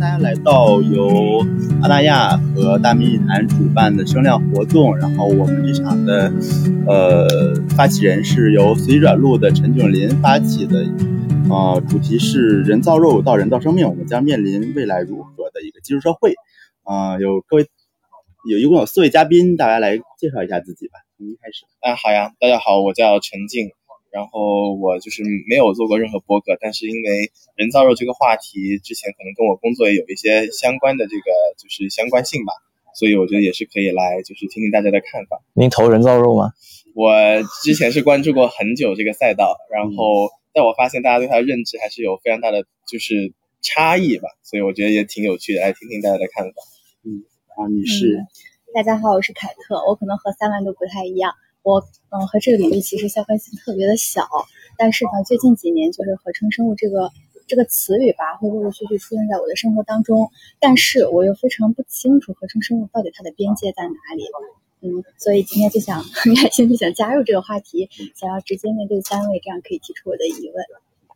大家来到由阿那亚和大迷谈主办的声量活动。然后我们这场的呃发起人是由随转录的陈炯林发起的，呃，主题是人造肉到人造生命，我们将面临未来如何的一个技术社会。啊，有各位有一共有四位嘉宾，大家来介绍一下自己吧。从一开始，啊，好呀，大家好，我叫陈静。然后我就是没有做过任何播客，但是因为人造肉这个话题之前可能跟我工作也有一些相关的这个就是相关性吧，所以我觉得也是可以来就是听听大家的看法。您投人造肉吗？我之前是关注过很久这个赛道，然后但我发现大家对它的认知还是有非常大的就是差异吧，所以我觉得也挺有趣的，来听听大家的看法。嗯，啊，你是？大家好，我是凯特，我可能和三万都不太一样。我嗯和这个领域其实相关性特别的小，但是呢，最近几年就是合成生物这个这个词语吧，会陆陆续续出现在我的生活当中，但是我又非常不清楚合成生物到底它的边界在哪里，嗯，所以今天就想很开心就，想加入这个话题，想要直接面对三位，这样可以提出我的疑问，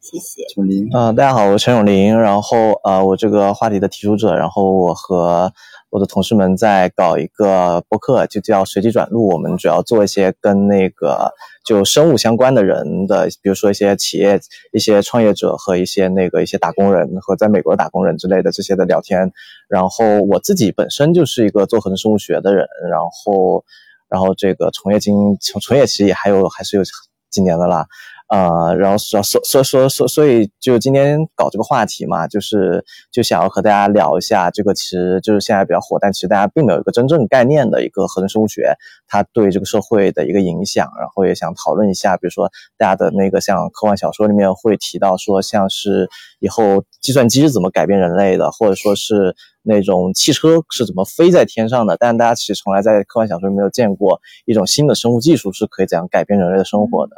谢谢。永林，嗯，大家好，我是陈永林，然后呃，我这个话题的提出者，然后我和。我的同事们在搞一个播客，就叫随机转录。我们主要做一些跟那个就生物相关的人的，比如说一些企业、一些创业者和一些那个一些打工人和在美国的打工人之类的这些的聊天。然后我自己本身就是一个做合成生物学的人，然后然后这个从业经从从业其实也还有还是有几年的啦。呃，然后所所所所所所以就今天搞这个话题嘛，就是就想要和大家聊一下这个，其实就是现在比较火，但其实大家并没有一个真正概念的一个合成生物学，它对这个社会的一个影响。然后也想讨论一下，比如说大家的那个像科幻小说里面会提到说，像是以后计算机是怎么改变人类的，或者说是那种汽车是怎么飞在天上的，但大家其实从来在科幻小说里没有见过一种新的生物技术是可以怎样改变人类的生活的。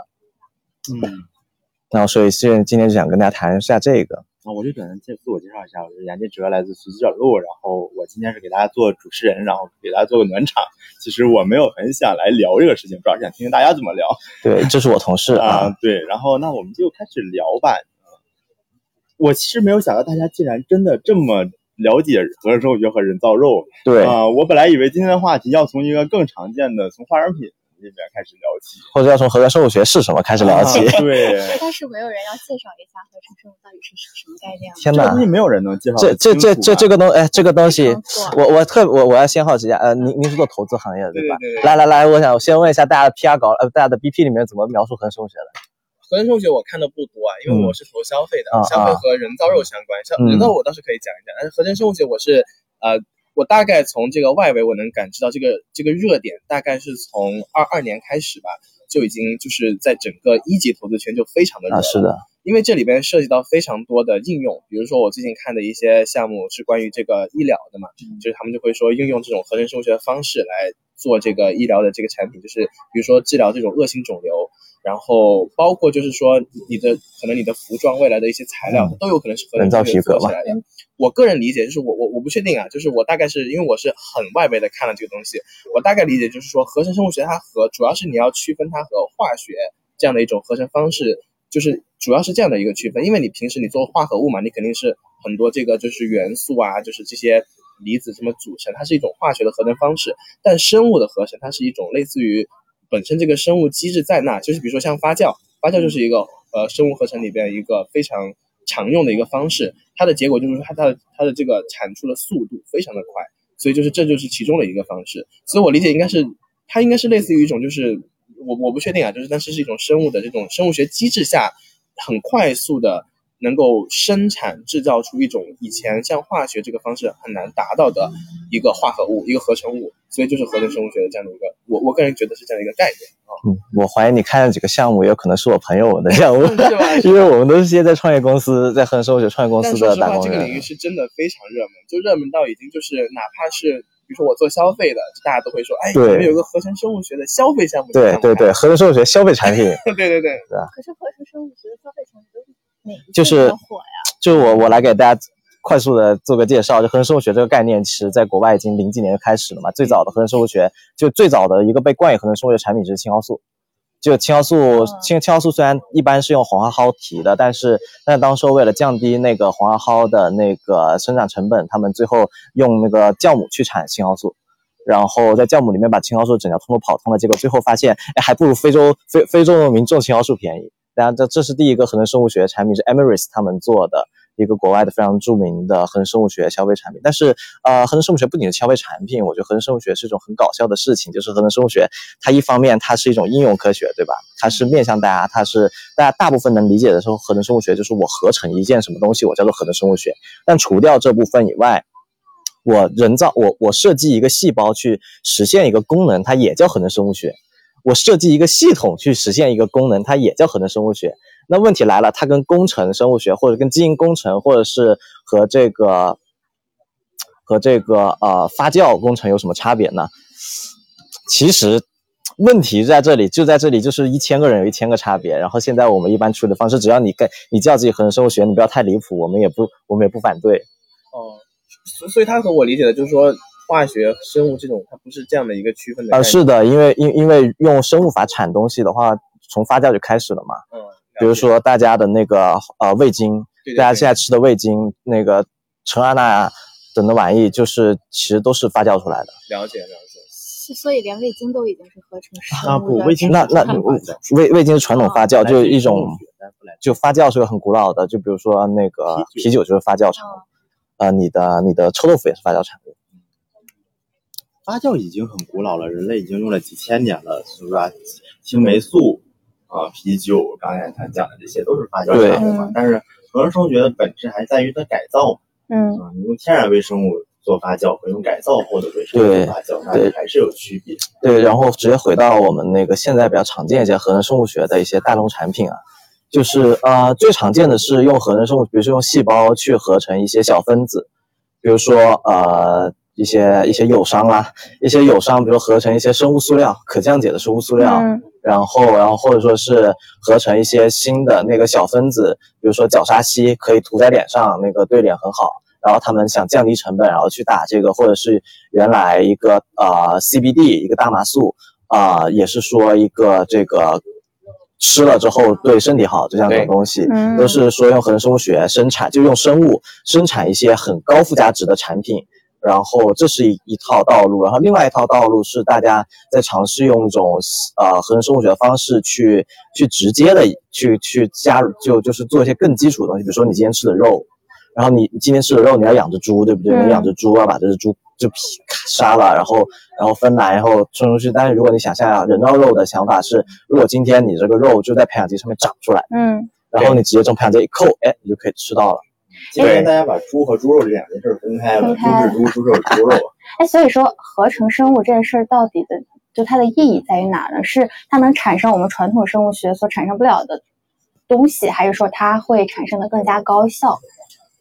嗯，然后所以现今天就想跟大家谈一下这个啊，我就简单介自我介绍一下，我是杨建哲，来自随机转录，然后我今天是给大家做主持人，然后给大家做个暖场。其实我没有很想来聊这个事情，主要是想听听大家怎么聊。对，这是我同事啊，对，然后那我们就开始聊吧。我其实没有想到大家竟然真的这么了解合成生物学和人造肉。对啊，我本来以为今天的话题要从一个更常见的，从化妆品。这边开始聊起，或者要从合成生物学是什么开始聊起。对，但是没有人要介绍一下合成生物到底是什么概念。天哪，估计没有人能介绍。这这这这这个东哎，这个东西，我我特我我要先好奇一下，呃，您您是做投资行业的对吧？来来来，我想先问一下大家的 PR 稿，呃，大家的 BP 里面怎么描述合成生物学的？合成生物学我看的不多啊，因为我是投消费的，消费和人造肉相关，像人造肉我倒是可以讲一讲，但是合成生物学我是呃。我大概从这个外围，我能感知到这个这个热点，大概是从二二年开始吧，就已经就是在整个一级投资圈就非常的热。是的，因为这里边涉及到非常多的应用，比如说我最近看的一些项目是关于这个医疗的嘛，就是他们就会说应用这种合成生物学的方式来做这个医疗的这个产品，就是比如说治疗这种恶性肿瘤。然后包括就是说，你的可能你的服装未来的一些材料都有可能是人造皮革起来的。我个人理解就是我我我不确定啊，就是我大概是因为我是很外围的看了这个东西，我大概理解就是说，合成生物学它和主要是你要区分它和化学这样的一种合成方式，就是主要是这样的一个区分。因为你平时你做化合物嘛，你肯定是很多这个就是元素啊，就是这些离子什么组成，它是一种化学的合成方式。但生物的合成它是一种类似于。本身这个生物机制在那，就是比如说像发酵，发酵就是一个呃生物合成里边一个非常常用的一个方式，它的结果就是它它的它的这个产出的速度非常的快，所以就是这就是其中的一个方式，所以我理解应该是它应该是类似于一种就是我我不确定啊，就是但是是一种生物的这种生物学机制下很快速的。能够生产制造出一种以前像化学这个方式很难达到的一个化合物，一个合成物，所以就是合成生物学的这样的一个，我我个人觉得是这样的一个概念啊。嗯，我怀疑你看了几个项目，有可能是我朋友的项目，是吧？因为我们都是些在创业公司，在合成生物学创业公司的打工人。这个领域是真的非常热门，就热门到已经就是哪怕是比如说我做消费的，大家都会说，哎，你们有个合成生物学的消费项目。对对对，合成生物学消费产品。对对对，是吧？可是合成生物学的消费产品都是。就是就是我我来给大家快速的做个介绍，就合成生物学这个概念，其实在国外已经零几年就开始了嘛。最早的合成生物学，就最早的一个被冠以合成生物学产品就是青蒿素，就青蒿素，青青蒿素虽然一般是用黄花蒿提的，但是但当时为了降低那个黄花蒿的那个生长成本，他们最后用那个酵母去产青蒿素，然后在酵母里面把青蒿素整条通路跑通了，结果最后发现，哎，还不如非洲非非洲农民种青蒿素便宜。当然，这这是第一个合成生物学产品，是 Emirates 他们做的。一个国外的非常著名的合成生物学消费产品，但是呃，合成生物学不仅是消费产品，我觉得合成生物学是一种很搞笑的事情。就是合成生物学，它一方面它是一种应用科学，对吧？它是面向大家，它是大家大部分能理解的时候，合成生物学就是我合成一件什么东西，我叫做合成生物学。但除掉这部分以外，我人造我我设计一个细胞去实现一个功能，它也叫合成生物学。我设计一个系统去实现一个功能，它也叫合成生物学。那问题来了，它跟工程生物学，或者跟基因工程，或者是和这个和这个呃发酵工程有什么差别呢？其实问题在这里，就在这里，就是一千个人有一千个差别。然后现在我们一般处理的方式，只要你跟你叫自己合成生物学，你不要太离谱，我们也不我们也不反对。哦，所所以他和我理解的就是说，化学生物这种它不是这样的一个区分的。呃，是的，因为因因为用生物法产东西的话，从发酵就开始了嘛。嗯。比如说大家的那个呃味精，大家现在吃的味精，那个陈阿娜等的玩意，就是其实都是发酵出来的。了解了解。所以连味精都已经是合成生物啊不，味精那那味味精是传统发酵，就是一种就发酵是个很古老的，就比如说那个啤酒就是发酵产物，呃，你的你的臭豆腐也是发酵产物。发酵已经很古老了，人类已经用了几千年了，是吧？青霉素。啊，啤酒，刚才他讲的这些都是发酵产物嘛。但是合成生物学的本质还在于它改造。嗯，你用天然微生物做发酵和用改造后的微生物做发酵，那还是有区别。对，然后直接回到我们那个现在比较常见一些合成生物学的一些大众产品啊，就是呃最常见的是用合成生物，比如说用细胞去合成一些小分子，比如说呃一些一些友商啊，一些友商，比如合成一些生物塑料，可降解的生物塑料。然后，然后或者说是合成一些新的那个小分子，比如说角鲨烯，可以涂在脸上，那个对脸很好。然后他们想降低成本，然后去打这个，或者是原来一个呃 CBD 一个大麻素啊，也是说一个这个吃了之后对身体好这样的东西，都是说用合成生物学生产，就用生物生产一些很高附加值的产品。然后这是一一套道路，然后另外一套道路是大家在尝试用一种呃合成生物学的方式去去直接的去去加入，就就是做一些更基础的东西，比如说你今天吃的肉，然后你今天吃的肉你要养只猪，对不对？你养只猪要把这只猪就皮杀了，然后然后分来，然后送出去。但是如果你想象人造肉的想法是，如果今天你这个肉就在培养基上面长出来，嗯，然后你直接从培养基一扣，哎，你就可以吃到了。今天大家把猪和猪肉这两件事分开了，猪是猪，猪肉是猪肉。哎，所以说合成生物这件事儿到底的，就它的意义在于哪呢？是它能产生我们传统生物学所产生不了的东西，还是说它会产生的更加高效？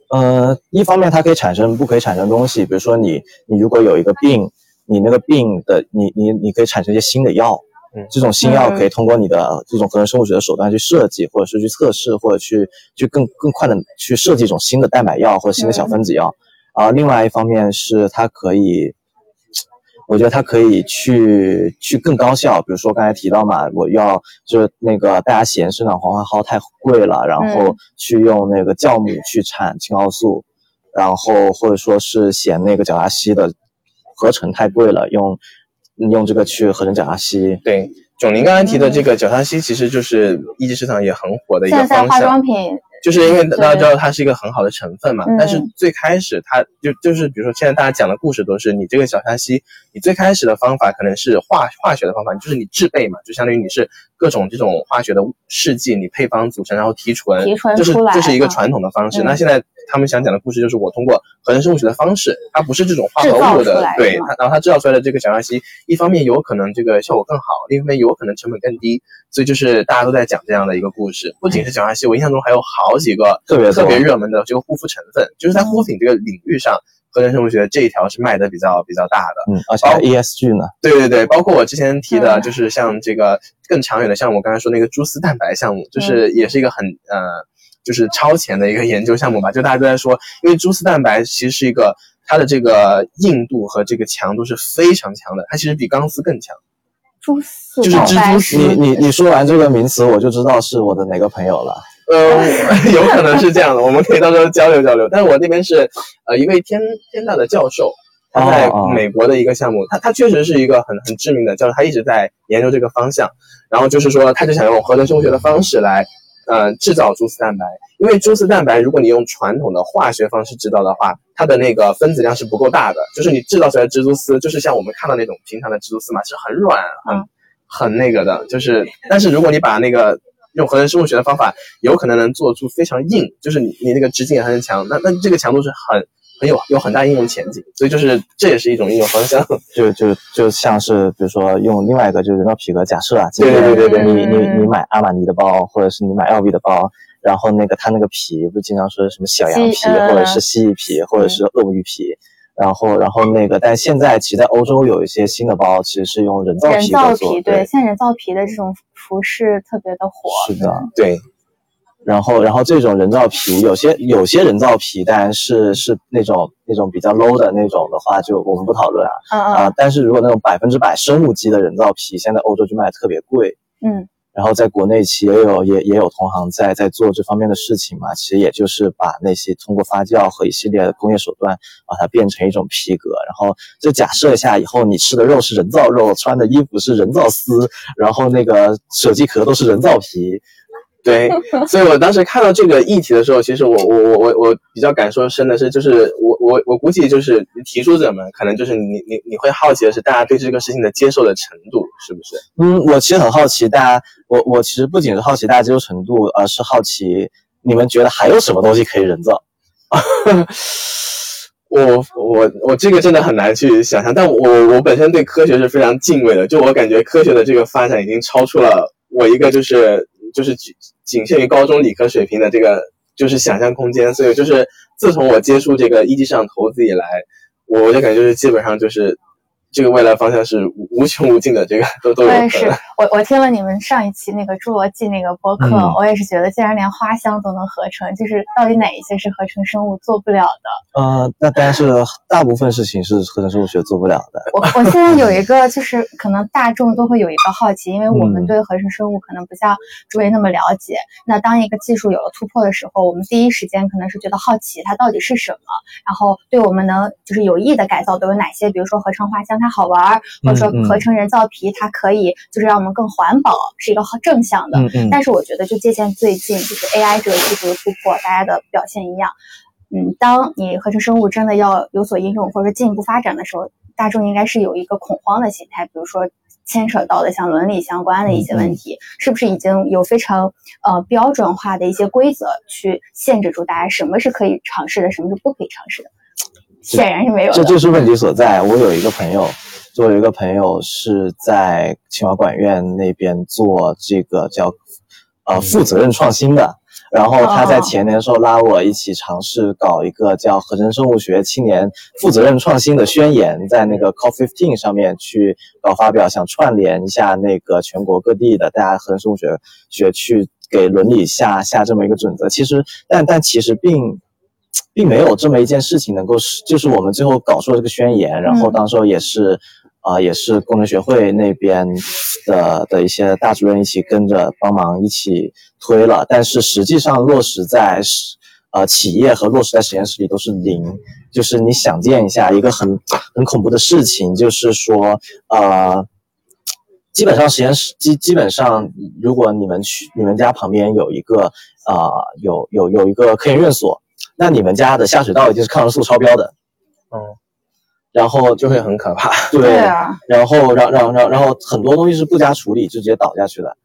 呃，一方面它可以产生不可以产生东西，比如说你你如果有一个病，你那个病的你你你可以产生一些新的药。这种新药可以通过你的这种合成生物学的手段去设计，或者是去测试，或者去去更更快的去设计一种新的蛋白药或者新的小分子药。啊，另外一方面是它可以，我觉得它可以去去更高效。比如说刚才提到嘛，我要就是那个大家嫌生长黄花蒿太贵了，然后去用那个酵母去产青蒿素，然后或者说是嫌那个角鲨烯的合成太贵了，用。用这个去合成角鲨烯，对，囧林刚才提的这个角鲨烯，其实就是一级市场也很火的一个方向。现在化妆品。就是因为大家知道它是一个很好的成分嘛，但是最开始它就就是比如说现在大家讲的故事都是你这个角鲨烯，你最开始的方法可能是化化学的方法，就是你制备嘛，就相当于你是各种这种化学的试剂，你配方组成然后提纯，提纯就是这是一个传统的方式。那现在他们想讲的故事就是我通过合成生物学的方式，它不是这种化合物的，对它，然后它制造出来的这个角鲨烯，一方面有可能这个效果更好，另一方面有可能成本更低。所以就是大家都在讲这样的一个故事，不仅是角鲨烯，我印象中还有好几个特别特别热门的这个护肤成分，就是在护肤品这个领域上，合成生物学这一条是卖的比较比较大的。嗯，而且 ESG 呢？对对对，包括我之前提的，就是像这个更长远的，像我刚才说那个蛛丝蛋白项目，就是也是一个很呃，就是超前的一个研究项目吧。就大家都在说，因为蛛丝蛋白其实是一个它的这个硬度和这个强度是非常强的，它其实比钢丝更强。蛛丝就是蜘蛛丝你你你说完这个名词，我就知道是我的哪个朋友了。呃，有可能是这样的，我们可以到时候交流交流。但是我那边是呃一位天天大的教授，他在美国的一个项目，他他确实是一个很很知名的教授，他一直在研究这个方向。然后就是说，他就想用合成生物学的方式来呃制造蛛丝蛋白，因为蛛丝蛋白如果你用传统的化学方式制造的话，它的那个分子量是不够大的，就是你制造出来的蜘蛛丝，就是像我们看到那种平常的蜘蛛丝嘛，是很软很、嗯。很那个的，就是但是如果你把那个用合成生物学的方法，有可能能做出非常硬，就是你你那个直径也很强，那那这个强度是很很有有很大应用前景，所以就是这也是一种应用方向。就就就像是比如说用另外一个就是人造皮革，假设啊，今对天对对对你你你买阿玛尼的包，或者是你买 LV 的包，然后那个它那个皮不是经常说什么小羊皮，或者是蜥蜴皮，或者是鳄鱼皮。然后，然后那个，但现在其实在欧洲有一些新的包，其实是用人造人造皮在做，皮，对，现在人造皮的这种服饰特别的火。是的。对，然后，然后这种人造皮，有些有些人造皮，当然是是那种那种比较 low 的那种的话，就我们不讨论啊嗯啊、嗯但是如果那种百分之百生物基的人造皮，现在欧洲就卖的特别贵。嗯，然后在国内其实也有也也有同行在在做这方面的事情嘛，其实也就是把那些通过发酵和一系列的工业手段，把它变成一种皮革。然后就假设一下，以后你吃的肉是人造肉，穿的衣服是人造丝，然后那个手机壳都是人造皮。对，所以我当时看到这个议题的时候，其实我我我我我比较感受深的是，就是我我我估计就是提出者们可能就是你你你会好奇的是，大家对这个事情的接受的程度是不是？嗯，我其实很好奇，大家，我我其实不仅是好奇大家接受程度，而是好奇你们觉得还有什么东西可以人造？我我我这个真的很难去想象，但我我本身对科学是非常敬畏的，就我感觉科学的这个发展已经超出了我一个就是就是仅仅限于高中理科水平的这个就是想象空间，所以就是自从我接触这个一级市场投资以来，我就感觉就是基本上就是这个未来方向是无无穷无尽的，这个都都有我也是。，我我听了你们上一期那个侏罗纪那个播客，嗯我也是觉得，竟然连花香都能合成，就是到底哪一些是合成生物做不了的？呃，那但是大部分事情是合成生物学做不了的。我我现在有一个，就是可能大众都会有一个好奇，因为我们嗯对合成生物可能不像诸位那么了解。那当一个技术有了突破的时候，我们第一时间可能是觉得好奇它到底是什么，然后对我们能就是有益的改造都有哪些？比如说合成花香它好玩儿，或者说合成人造皮它可以就是让我们更环保，是一个好正向的。但是我觉得，就借鉴最近就是 AI 这个技术的突破，大家的表现一样。嗯，当你合成生物真的要有所应用或者说进一步发展的时候，大众应该是有一个恐慌的心态，比如说牵扯到的像伦理相关的一些问题，是不是已经有非常呃标准化的一些规则去限制住大家什么是可以尝试的，什么是不可以尝试的？显然是没有的。这就是问题所在。我有一个朋友，就有一个朋友是在清华管院那边做这个叫呃负责任创新的。然后他在前年的时候拉我一起尝试搞一个叫合成生物学青年负责任创新的宣言，在那个 COP15 上面去搞发表，想串联一下那个全国各地的大家合成生物学学去给伦理下下这么一个准则。其实，但但其实并并没有这么一件事情能够是，就是我们最后搞出了这个宣言，然后当时候也是，啊、也是工程学会那边的的一些大主任一起跟着帮忙一起推了，但是实际上落实在实呃企业和落实在实验室里都是零，就是你想见一下一个很很恐怖的事情，就是说呃。基本上实验室基基本上，如果你们去你们家旁边有一个呃有有有一个科研院所，那你们家的下水道一定是抗生素超标的，嗯，然后就会很可怕。对，啊，然后然然然然后很多东西是不加处理就直接倒下去的。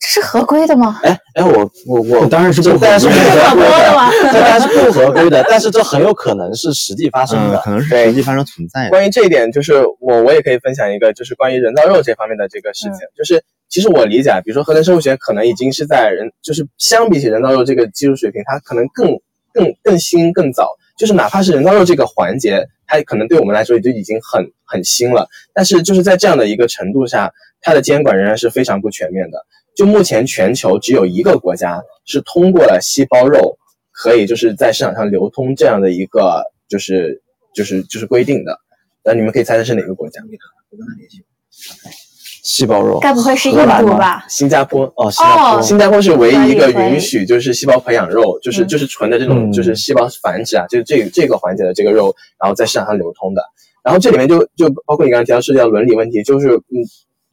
这是合规的吗？哎哎，我我我当然是不当然是不规的合规的，吗？这当然是不合规的，但是这很有可能是实际发生嗯，的。可能是对实际发生存在的。关于这一点，就是我我也可以分享一个，就是关于人造肉这方面的这个事情。就是其实我理解，啊，比如说合成生物学可能已经是在人，就是相比起人造肉这个技术水平，它可能更更更新更早。就是哪怕是人造肉这个环节，它可能对我们来说也就已经很很新了，但是就是在这样的一个程度下，它的监管仍然是非常不全面的。就目前全球只有一个国家是通过了细胞肉可以就是在市场上流通这样的一个就是就是就是规定的。那你们可以猜猜是哪个国家？细胞肉，该不会是印？度吧？新加坡哦，新加坡，哦新加坡是唯一一个允许就是细胞培养肉，就是嗯就是纯的这种嗯就是细胞繁殖啊，就是这这个环节的这个肉，然后在市场上流通的。然后这里面就就包括你刚才提到涉及到伦理问题，就是嗯，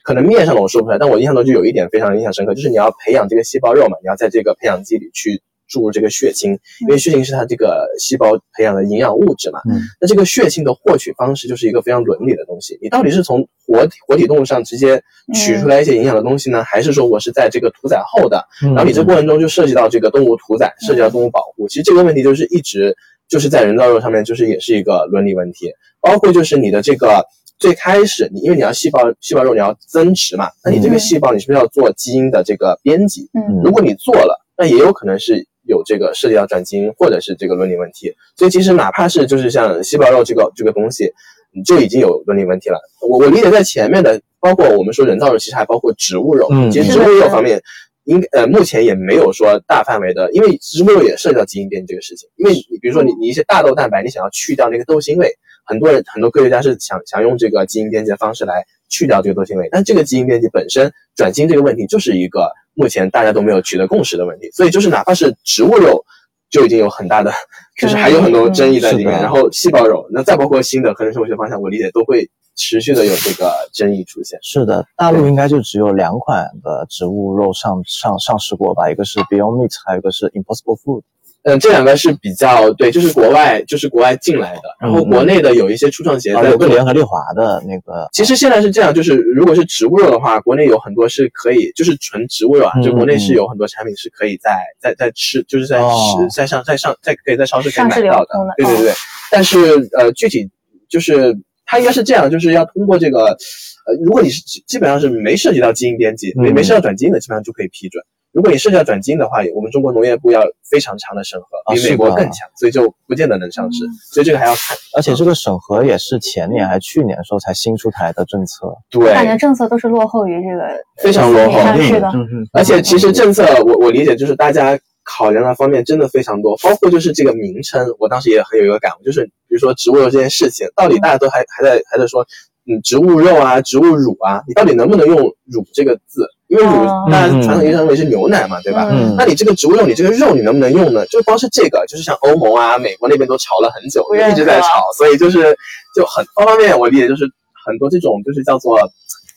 可能面上的我说不出来，但我印象中就有一点非常印象深刻，就是你要培养这个细胞肉嘛，你要在这个培养基里去注入这个血清，因为血清是它这个细胞培养的营养物质嘛。嗯那这个血清的获取方式就是一个非常伦理的东西，你到底是从活体活体动物上直接取出来一些营养的东西呢，还是说我是在这个屠宰后的？嗯然后你这过程中就涉及到这个动物屠宰，涉及到动物保护。其实这个问题就是一直就是在人造肉上面，就是也是一个伦理问题，包括就是你的这个最开始你因为你要细胞细胞肉你要增殖嘛，那你这个嗯细胞你是不是要做基因的这个编辑？嗯如果你做了，那也有可能是有这个涉及到转基因或者是这个伦理问题。所以其实哪怕是就是像细胞肉这个这个东西，你就已经有伦理问题了。我我理解在前面的，包括我们说人造肉，其实还包括植物肉。嗯其实植物肉方面。应呃，目前也没有说大范围的，因为植物肉也涉及到基因编辑这个事情。因为你比如说你你一些大豆蛋白，你想要去掉那个豆腥味，很多人很多科学家是想想用这个基因编辑的方式来去掉这个豆腥味，但这个基因编辑本身转基因这个问题就是一个目前大家都没有取得共识的问题，所以就是哪怕是植物肉，就已经有很大的，就是还有很多争议在里面。然后细胞肉，那再包括新的合成生物学方向，我理解都会持续的有这个争议出现。是的，大陆应该就只有两款的植物肉上上上市过吧，一个是 Beyond Meat，还有一个是 Impossible Food。嗯，这两个是比较对，就是国外就是国外进来的，然后嗯国内的有一些初创企业有个联合利华的那个，其实现在是这样，就是如果是植物肉的话，国内有很多是可以，就是纯植物肉啊，嗯就国内是有很多产品是可以在在在吃，就是在哦吃在上在上在可以在超市可以买到的对对对。但是呃，具体就是它应该是这样，就是要通过这个，呃，如果你是基基本上是没涉及到基因编辑，没嗯没涉及到转基因的，基本上就可以批准。如果你涉及到转基因的话，我们中国农业部要非常长的审核，比美国更强，所以就不见得能上市。所以这个还要看。而且这个审核也是前年还去年的时候才新出台的政策。对，感觉政策都是落后于这个非常落后是的。嗯嗯，而且其实政策我我理解就是大家考量的方面真的非常多，包括就是这个名称，我当时也很有一个感悟，就是比如说植物肉这件事情，到底大家都还还在还在说，嗯，植物肉啊，植物乳啊，你到底能不能用乳这个字？因为乳哦大家传统意义上认为是牛奶嘛，对吧？嗯那你这个植物肉，你这个肉你能不能用呢？就光是这个，就是像欧盟啊、美国那边都吵了很久，一直在吵，所以就是就很方方面面，我理解就是很多这种就是叫做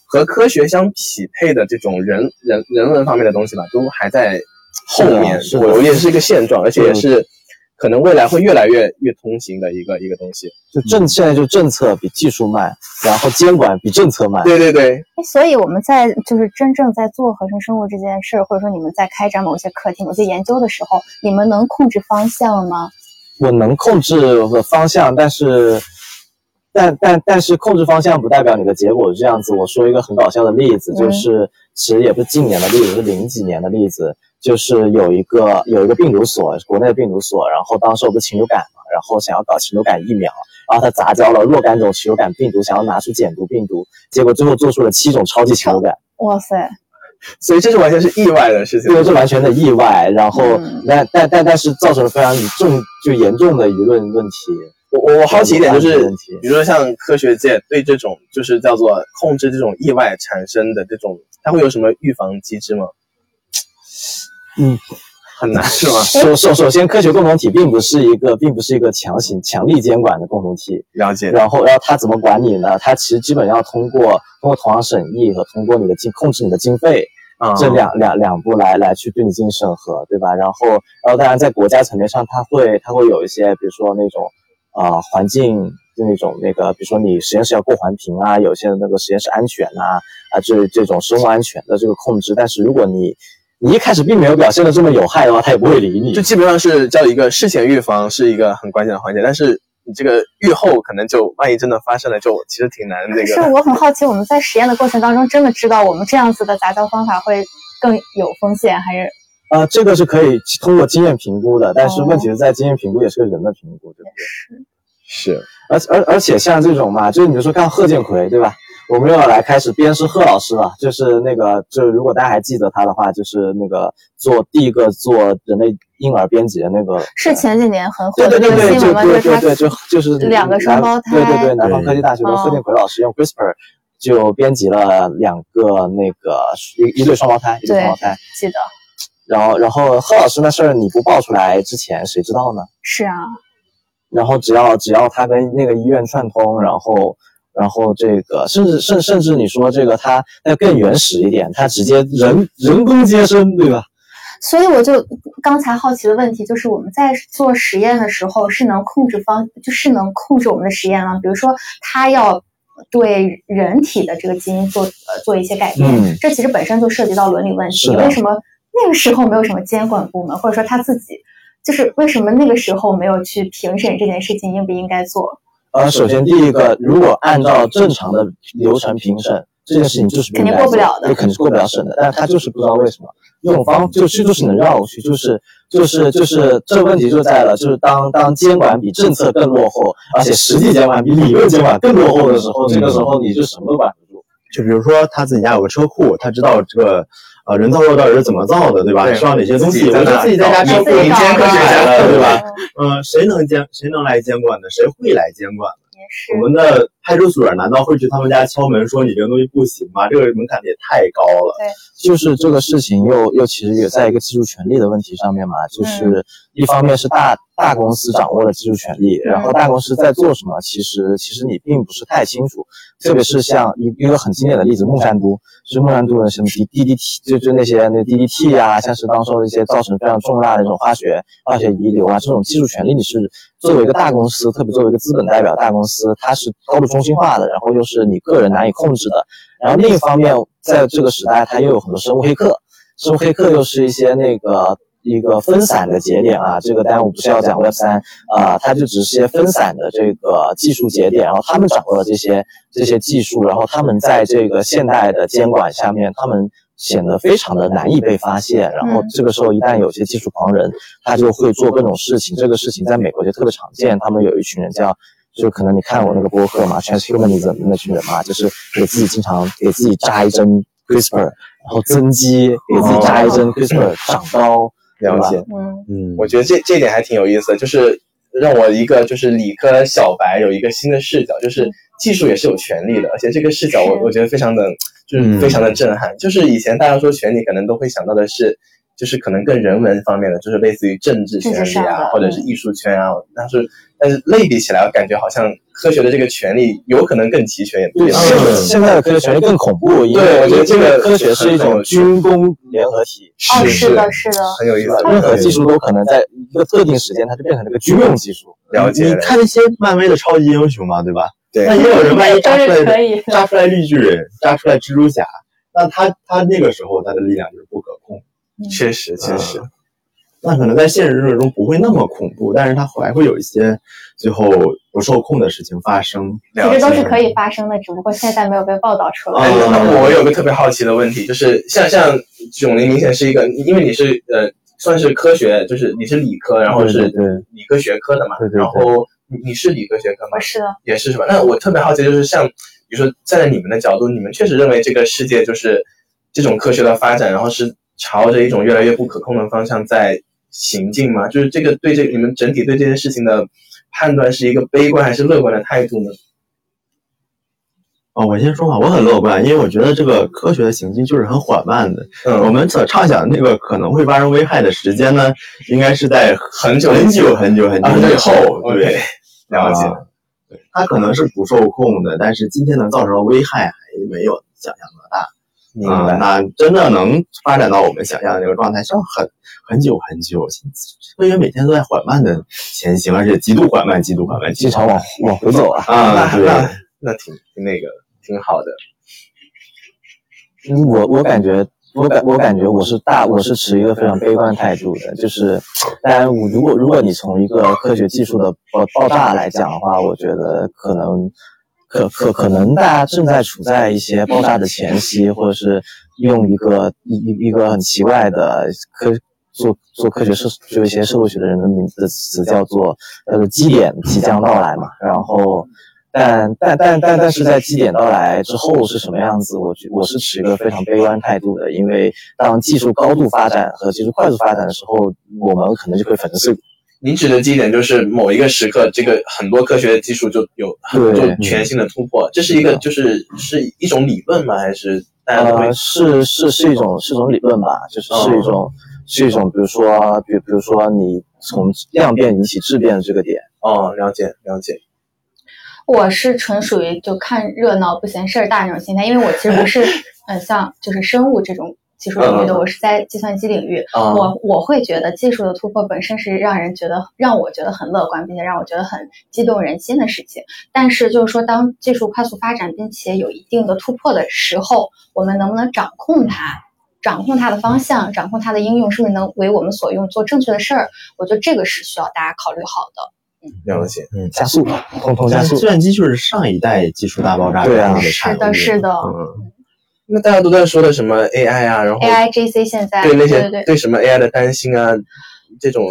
和科学相匹配的这种人人人文方面的东西吧，都还在后面。我理解是一个现状，而且也是可能未来会越来越越通行的一个一个东西。就政现在就政策比技术慢，然后监管比政策慢。对对对，哎所以我们在就是真正在做合成生物这件事，或者说你们在开展某些课题、某些研究的时候，你们能控制方向吗？我能控制方向，但是，但但但是控制方向不代表你的结果是这样子。我说一个很搞笑的例子，嗯就是其实也不是近年的例子，是零几年的例子，就是有一个有一个病毒所，国内的病毒所，然后当时我不是禽流感嘛，然后想要搞禽流感疫苗，然后他杂交了若干种禽流感病毒，想要拿出减毒病毒，结果最后做出了七种超级禽流感。哇塞，所以这是完全是意外的事情。这个是完全的意外，然后嗯但但但但是造成了非常重就严重的舆论问题。我我我好奇一点，就是比如说像科学界对这种就是叫做控制这种意外产生的这种，它会有什么预防机制吗？嗯，很难 是吗？首首首先，科学共同体并不是一个并不是一个强行强力监管的共同体，了解。然后然后他怎么管理呢？他其实基本要通过通过同行审议和通过你的经控制你的经费啊这两两两步来来去对你进行审核，对吧？然后然后当然在国家层面上，它会它会有一些比如说那种啊、环境就那种那个，比如说你实验室要过环评啊，有些那个实验室安全啊啊这这种生物安全的这个控制，但是如果你你一开始并没有表现的这么有害的话，他也不会理你。就基本上是叫一个事前预防是一个很关键的环节，但是你这个预后可能就万一真的发生了，就其实挺难那个是。我很好奇，我们在实验的过程当中，真的知道我们这样子的杂交方法会更有风险，还是啊、这个是可以通过经验评估的，但是哦问题是在经验评估也是个人的评估，对不对？是是而而而且像这种嘛，就是你比如说看贺建奎，对吧？我们又要来开始鞭尸贺老师了，就是那个，就是如果大家还记得他的话，就是那个做第一个做人类婴儿编辑的那个，是前几年很火对的对对对，对对对，就就是两个双胞胎对对对，南方科技大学的贺建奎老师用 CRISPR 就编辑了两个那个一一对双胞胎，一对双胞胎。记得。然后，然后贺老师那事儿你不爆出来之前，谁知道呢？是啊。然后只要只要他跟那个医院串通，然后然后这个甚至甚甚至你说这个它那更原始一点，它直接人人工接生，对吧？所以我就刚才好奇的问题就是，我们在做实验的时候是能控制方，就是能控制我们的实验吗？比如说他要对人体的这个基因做呃做一些改变，这其实本身就涉及到伦理问题。为什么那个时候没有什么监管部门，或者说他自己就是为什么那个时候没有去评审这件事情应不应该做？呃，首先第一个，如果按照正常的流程评审。这件事情就是肯定过不了的，也肯定是过不了审的。但是他就是不知道为什么用方就是就是能绕过去，就是就是就是这个问题就在了，就是当当监管比政策更落后，而且实际监管比理论监管更落后的时候，这个时候你就什么都管不住。就比如说他自己家有个车库，他知道这个呃人造肉到底是怎么造的，对吧？需要哪些东西？我自己在家车库民间科学了，对吧？嗯，谁能监谁能来监管呢？谁会来监管呢？我们的派出所难道会去他们家敲门说你这个东西不行吗？这个门槛也太高了。对，就是这个事情又又其实也在一个技术权利的问题上面嘛，就是一方面是大大公司掌握了技术权利，然后大公司在做什么，其实其实你并不是太清楚。特别是像一一个很经典的例子，孟山都，就是孟山都的什么 D D D T，就就那些那 D D T 啊，像是当时的一些造成非常重大的那种化学化学遗留啊，这种技术权利你是作为一个大公司，特别作为一个资本代表大公司，它是高度中心化的，然后又是你个人难以控制的。然后另一方面，在这个时代，它又有很多生物黑客，生物黑客又是一些那个。一个分散的节点啊，这个单我不是要讲 Web 三啊，它就只是些分散的这个技术节点，然后他们掌握了这些这些技术，然后他们在这个现代的监管下面，他们显得非常的难以被发现。然后这个时候一旦有些技术狂人，他就会做各种事情。这个事情在美国就特别常见，他们有一群人叫，就可能你看我那个播客嘛，Transhumanism 那群人嘛，就是给自己经常给自己扎一针 CRISPR，然后增肌，给自己扎一针 CRISPR 长高。了解，嗯。嗯，我觉得这这点还挺有意思的，就是让我一个就是理科小白有一个新的视角，就是技术也是有权利的，而且这个视角我我觉得非常的就是非常的震撼。就是以前大家说权利，可能都会想到的是，就是可能更人文方面的，就是类似于政治权利啊，或者是艺术圈啊，但是但是类比起来，我感觉好像。科学的这个权利有可能更齐全，对，现在的科学权利更恐怖。对，我觉得这个科学是一种军工联合体。是是的，是的，很有意思。任何技术都可能在一个特定时间，它就变成了个军用技术。了解。你看那些漫威的超级英雄嘛，对吧？对。那也有人万一扎出来，扎出来绿巨人，扎出来蜘蛛侠，那他他那个时候他的力量就是不可控。确实，确实。那可能在现实生活中不会那么恐怖，但是它还会有一些最后不受控的事情发生。其实都是可以发生的，只不过现在没有被报道出来。那我有个特别好奇的问题，就是像像囧林明显是一个，因为你是呃算是科学，就是你是理科，然后是理科学科的嘛，然后你是理科学科吗？是的，也是是吧？那我特别好奇，就是像比如说站在你们的角度，你们确实认为这个世界就是这种科学的发展，然后是朝着一种越来越不可控的方向在。行进吗？就是这个对这你们整体对这件事情的判断是一个悲观还是乐观的态度呢？哦，我先说吧，我很乐观，因为我觉得这个科学的行进就是很缓慢的。嗯，我们所畅想那个可能会发生危害的时间呢，应该是在很久很久很久很久以后。对，了解。对，它可能是不受控的，但是今天能造成的危害还没有想象的大。明白。那真的能发展到我们想象的那个状态，是很。很久很久，科学每天都在缓慢的前行，而且极度缓慢，极度缓慢，经常往往回走啊！啊，那那那挺挺那个挺好的。我我感觉我感我感觉我是大我是持一个非常悲观态度的，就是当然我如果如果你从一个科学技术的爆爆炸来讲的话，我觉得可能可可可能大家正在处在一些爆炸的前夕，或者是用一个一一一个很奇怪的科。做做科学社，就一些社会学的人的名字的词叫做叫做基点即将到来嘛。然后，但但但但但是在基点到来之后是什么样子？我觉我是持一个非常悲观态度的，因为当技术高度发展和技术快速发展的时候，我们可能就会粉碎你指的基点就是某一个时刻，这个很多科学技术就有很对就全新的突破，这是一个就是是一种理论吗？还是大家都会呃，是是是一种是一种理论吧，就是是一种、是一种，比如说，比比如说你从量变引起质变的这个点，哦，了解了解，我是纯属于就看热闹不嫌事儿大那种心态，因为我其实不是很 像就是生物这种技术领域的，嗯嗯嗯我是在计算机领域。啊我我会觉得技术的突破本身是让人觉得让我觉得很乐观，并且让我觉得很激动人心的事情。但是就是说，当技术快速发展并且有一定的突破的时候，我们能不能掌控它？掌控它的方向，掌控它的应用，是不是能为我们所用，做正确的事儿？我觉得这个是需要大家考虑好的。嗯了解。嗯，加速，通通加速计。算机就是上一代技术大爆炸对啊的是的，是的。嗯，那大家都在说的什么 AI 啊，然后 A I G C 现在对那些对对，什么 AI 的担心啊，这种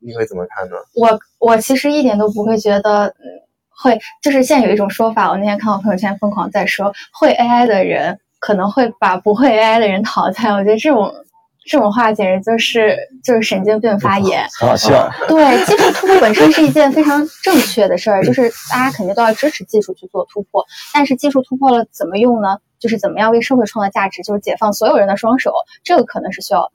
你会怎么看呢？我我其实一点都不会觉得，嗯，会就是现在有一种说法，我那天看我朋友圈疯狂在说，会 A I 的人可能会把不会 A I 的人淘汰。我觉得这种这种话简直就是就是神经病发言。很好笑，对，技术突破本身是一件非常正确的事儿，就是大家肯定都要支持技术去做突破。但是技术突破了怎么用呢？就是怎么样为社会创造价值，就是解放所有人的双手，这个可能是需要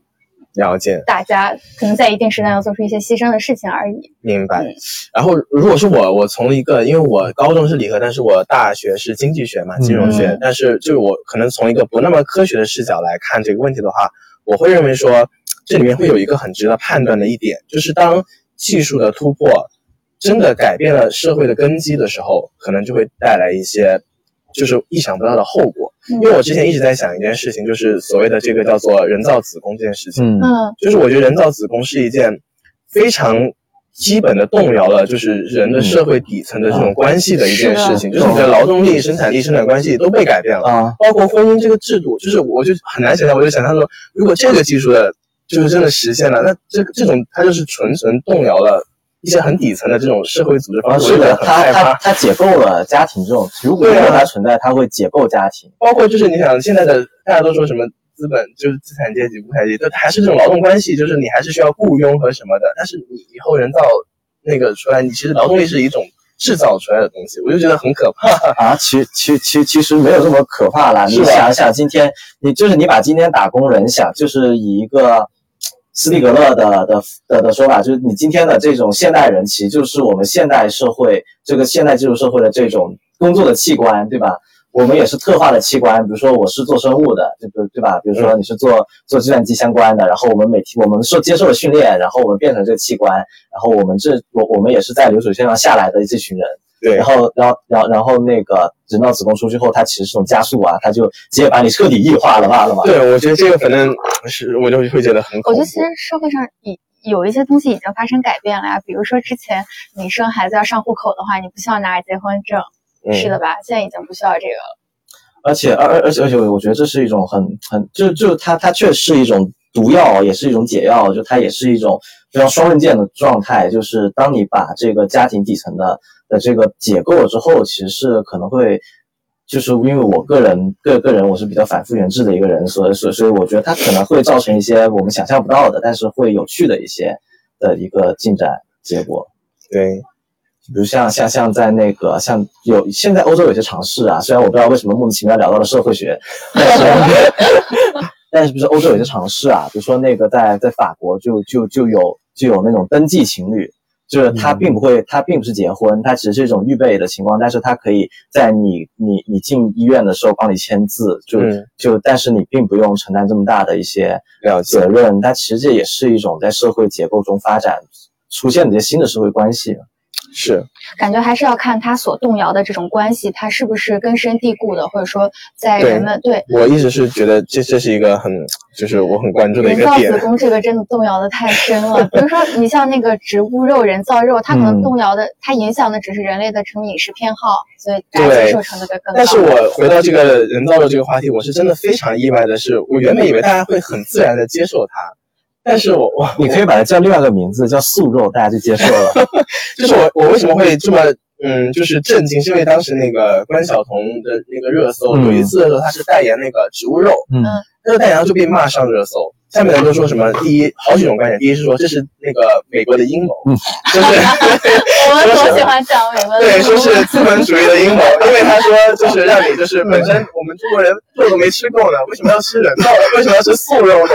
了解，大家可能在一定时段要做出一些牺牲的事情而已。明白嗯。然后如果是我，我从一个，因为我高中是理科，但是我大学是经济学嘛，金融学，嗯但是就是我可能从一个不那么科学的视角来看这个问题的话，我会认为说，这里面会有一个很值得判断的一点，就是当技术的突破真的改变了社会的根基的时候，可能就会带来一些就是意想不到的后果。嗯。因为我之前一直在想一件事情，就是所谓的这个叫做人造子宫这件事情。嗯。嗯。就是我觉得人造子宫是一件非常基本的动摇了，就是人的社会底层的这种关系的一件事情，是就是你的劳动力、生产力、生产关系都被改变了，啊，包括婚姻这个制度，就是我就很难想象，我就想象说，如果这个技术的，就是真的实现了，那这这种它就是纯纯动摇了一些很底层的这种社会组织啊方式，是的，我就觉得很它它害怕。它解构了家庭这种，如果对啊它存在，它会解构家庭。包括就是你想现在的大家都说什么资本就是资产阶级、无产阶级，就还是这种劳动关系，就是你还是需要雇佣和什么的。但是你以后人造那个出来，你其实劳动力是一种制造出来的东西，我就觉得很可怕。啊，其其其其实没有这么可怕啦。你想想，今天你就是你把今天打工人想，就是以一个斯蒂格勒的的的的说法，就是你今天的这种现代人，其实就是我们现代社会这个现代技术社会的这种工作的器官，对吧？我们也是特化的器官，比如说我是做生物的，对不对吧？比如说你是做做计算机相关的，然后我们每天我们受接受了训练，然后我们变成这个器官，然后我们这我我们也是在流水线上下来的这群人，对然后，然后，然后，然后那个人造子宫出去后，它其实是种加速啊，它就直接把你彻底异化了嘛了嘛。对，我觉得这个反正是我就会觉得很恐怖。我觉得其实社会上已有一些东西已经发生改变了呀，比如说之前你生孩子要上户口的话，你不需要拿着结婚证，嗯是的吧？现在已经不需要这个了。而且，而而而且而且，我觉得这是一种很很就就它它确实是一种毒药，也是一种解药，就它也是一种非常双刃剑的状态。就是当你把这个家庭底层的的这个解构了之后，其实是可能会。就是因为我个人个个人我是比较反复原制的一个人，所以所以所以我觉得它可能会造成一些我们想象不到的，但是会有趣的一些的一个进展结果。对，比如像像像在那个像有现在欧洲有些尝试啊，虽然我不知道为什么莫名其妙聊到了社会学，但是 但是不是欧洲有些尝试啊，比如说那个在在法国就就就有就有那种登记情侣，就是他并不会，他并不是结婚，他只是一种预备的情况，但是他可以在你你你进医院的时候帮你签字，就、嗯就但是你并不用承担这么大的一些了责任，但其实这也是一种在社会结构中发展出现的一些新的社会关系。是感觉还是要看他所动摇的这种关系，它是不是根深蒂固的，或者说在人们对我一直是觉得这这是一个很就是我很关注的一个点人造子。宫这个真的动摇的太深了。比如说，你像那个植物肉、人造肉，它可能嗯动摇的，它影响的只是人类的这种饮食偏好，所以大家接受程度就更高。但是我回到这个人造肉这个话题，我是真的非常意外的是，我原本以为大家会很自然的接受它，但是我我你可以把它叫另外一个名字，叫素肉，大家就接受了。就是我我为什么会这么嗯，就是震惊，是因为当时那个关晓彤的那个热搜，有一次的时候她是代言那个植物肉，嗯，那个代言就被骂上热搜。下面人都说什么？第一，好几种观点。第一是说这是那个美国的阴谋，就是 我们总喜欢讲美国的对，说是资本主义的阴谋，因为他说就是让你就是本身我们中国人肉都没吃够呢，为什么要吃人肉？为什么要吃素肉呢？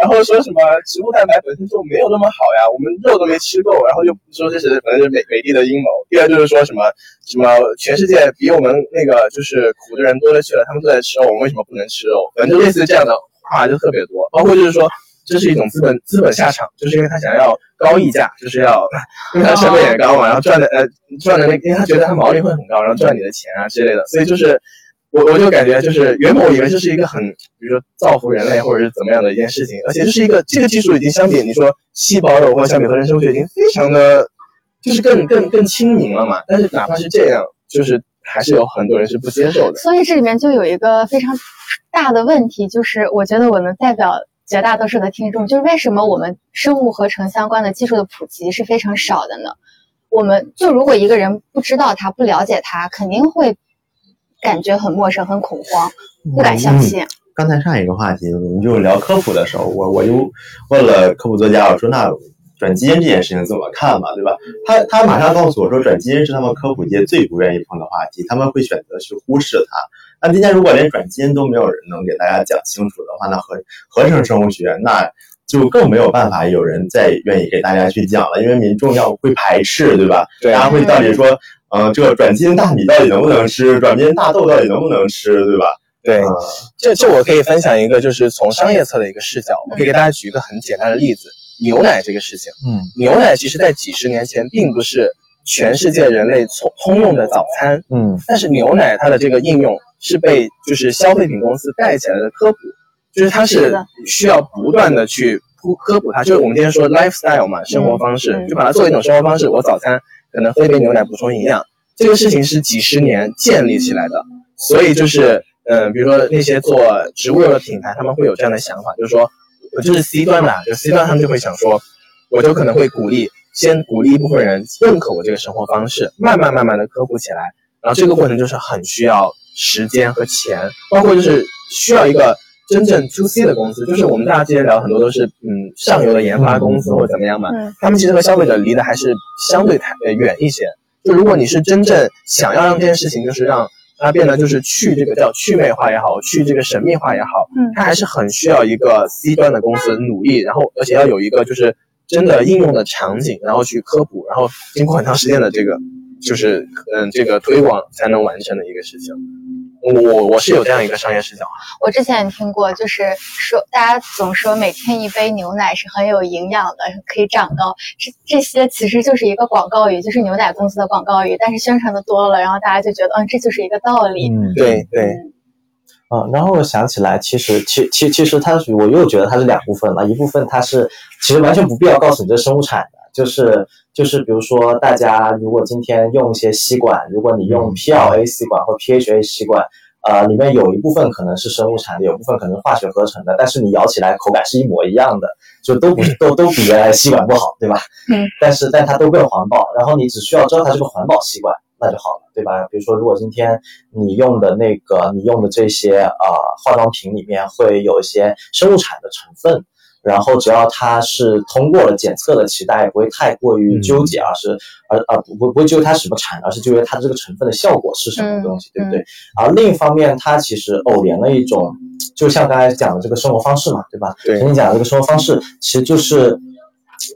然后说什么植物蛋白本身就没有那么好呀，我们肉都没吃够，然后就说这是反正就是美美帝的阴谋。第二就是说什么什么全世界比我们那个就是苦的人多了去了，他们都在吃肉，我们为什么不能吃肉？反正就类似这样的。话就特别多，包括就是说，这是一种资本资本下场，就是因为他想要高溢价，就是要因为他成本也高嘛，然后赚的呃赚的那，因为他觉得他毛利会很高，然后赚你的钱啊之类的，所以就是我我就感觉就是原本我以为这是一个很比如说造福人类或者是怎么样的一件事情，而且这是一个这个技术已经相比你说细胞肉或者相比合成生物学已经非常的，就是更更更亲民了嘛，但是哪怕是这样，就是还是有很多人是不接受的，所以这里面就有一个非常。大的问题就是，我觉得我能代表绝大多数的听众，就是为什么我们生物合成相关的技术的普及是非常少的呢？我们就如果一个人不知道它，不了解它，肯定会感觉很陌生、很恐慌，不敢相信。刚才上一个话题，我们就聊科普的时候，我我就问了科普作家，我说那转基因这件事情怎么看嘛，对吧？他他马上告诉我说，转基因是他们科普界最不愿意碰的话题，他们会选择去忽视它。那今天如果连转基因都没有人能给大家讲清楚的话，那合合成生物学那就更没有办法有人再愿意给大家去讲了，因为民众要会排斥，对吧？对，大家会到底说，嗯，这个转基因大米到底能不能吃？转基因大豆到底能不能吃，对吧？对，这这我可以分享一个，就是从商业侧的一个视角，我可以给大家举一个很简单的例子，牛奶这个事情。嗯，牛奶其实在几十年前并不是全世界人类通通用的早餐。嗯，但是牛奶它的这个应用。是被就是消费品公司带起来的科普，就是它是需要不断的去铺科普它，就是我们今天说 lifestyle 嘛，生活方式，就把它作为一种生活方式。我早餐可能喝一杯牛奶补充营养，这个事情是几十年建立起来的，所以就是嗯，比如说那些做植物的品牌，他们会有这样的想法，就是说我就是 C 端嘛，就 C 端他们就会想说，我就可能会鼓励先鼓励一部分人认可我这个生活方式，慢慢慢慢的科普起来，然后这个过程就是很需要。时间和钱，包括就是需要一个真正 to C 的公司，就是我们大家之前聊很多都是嗯上游的研发公司或者怎么样嘛，他们其实和消费者离得还是相对太呃远一些。就如果你是真正想要让这件事情就是让它变得就是去这个叫去魅化也好，去这个神秘化也好，嗯，它还是很需要一个 C 端的公司努力，然后而且要有一个就是真的应用的场景，然后去科普，然后经过很长时间的这个就是嗯这个推广才能完成的一个事情。我我是有这样一个商业视角。我之前也听过，就是说大家总说每天一杯牛奶是很有营养的，可以长高。这这些其实就是一个广告语，就是牛奶公司的广告语。但是宣传的多了，然后大家就觉得，嗯，这就是一个道理。嗯，对对。嗯，然后我想起来，其实其其其实它，我又觉得它是两部分了。一部分它是其实完全不必要告诉你这是生物产的，就是就是比如说大家如果今天用一些吸管，如果你用 PLA 吸管或 PHA 吸管。呃，里面有一部分可能是生物产的，有部分可能化学合成的，但是你咬起来口感是一模一样的，就都不是都都比原来吸管不好，对吧？嗯。但是但它都更环保，然后你只需要知道它是个环保吸管，那就好了，对吧？比如说，如果今天你用的那个你用的这些呃化妆品里面会有一些生物产的成分。然后只要它是通过了检测的，其实大家也不会太过于纠结，而是而而不不不会纠结它什么产，而是纠结它这个成分的效果是什么东西，对不对？而另一方面，它其实偶连了一种，就像刚才讲的这个生活方式嘛，对吧？对，跟你讲的这个生活方式，其实就是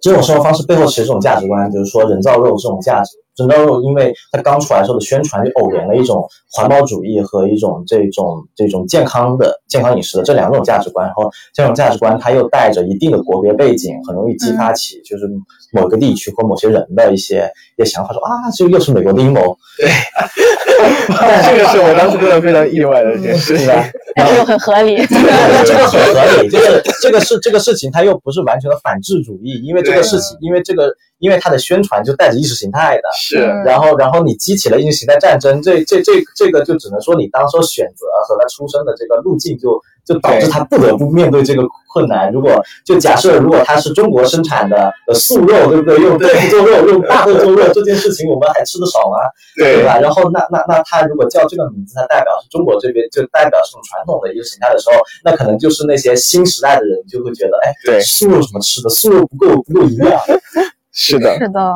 这种生活方式背后其实这种价值观，就是说人造肉这种价值。人造肉，因为它刚出来时候的宣传就偶然了一种环保主义和一种这种这种健康的健康饮食的这两种价值观，然后这种价值观它又带着一定的国别背景，很容易激发起就是某个地区或某些人的一些一些想法，说啊，这又是美国的阴谋。对，这个是我当时真的非常意外的一件事情，但是又 很合理。这个很合理，就是这个是这个事情，它又不是完全的反智主义，因为这个事情，因为这个。因为它的宣传就带着意识形态的，是然后然后你激起了意识形态战争，这这这这个就只能说你当时选择和他出生的这个路径就就导致他不得不面对这个困难。如果就假设如果他是中国生产的呃素肉，对不对？用豆腐做肉，用大豆做肉，这件事情我们还吃得少吗？对吧？然后那那那他如果叫这个名字，它代表是中国这边就代表这种传统的一个形态的时候，那可能就是那些新时代的人就会觉得，哎，对素肉怎么吃的？素肉不够不够营养。是的，是的，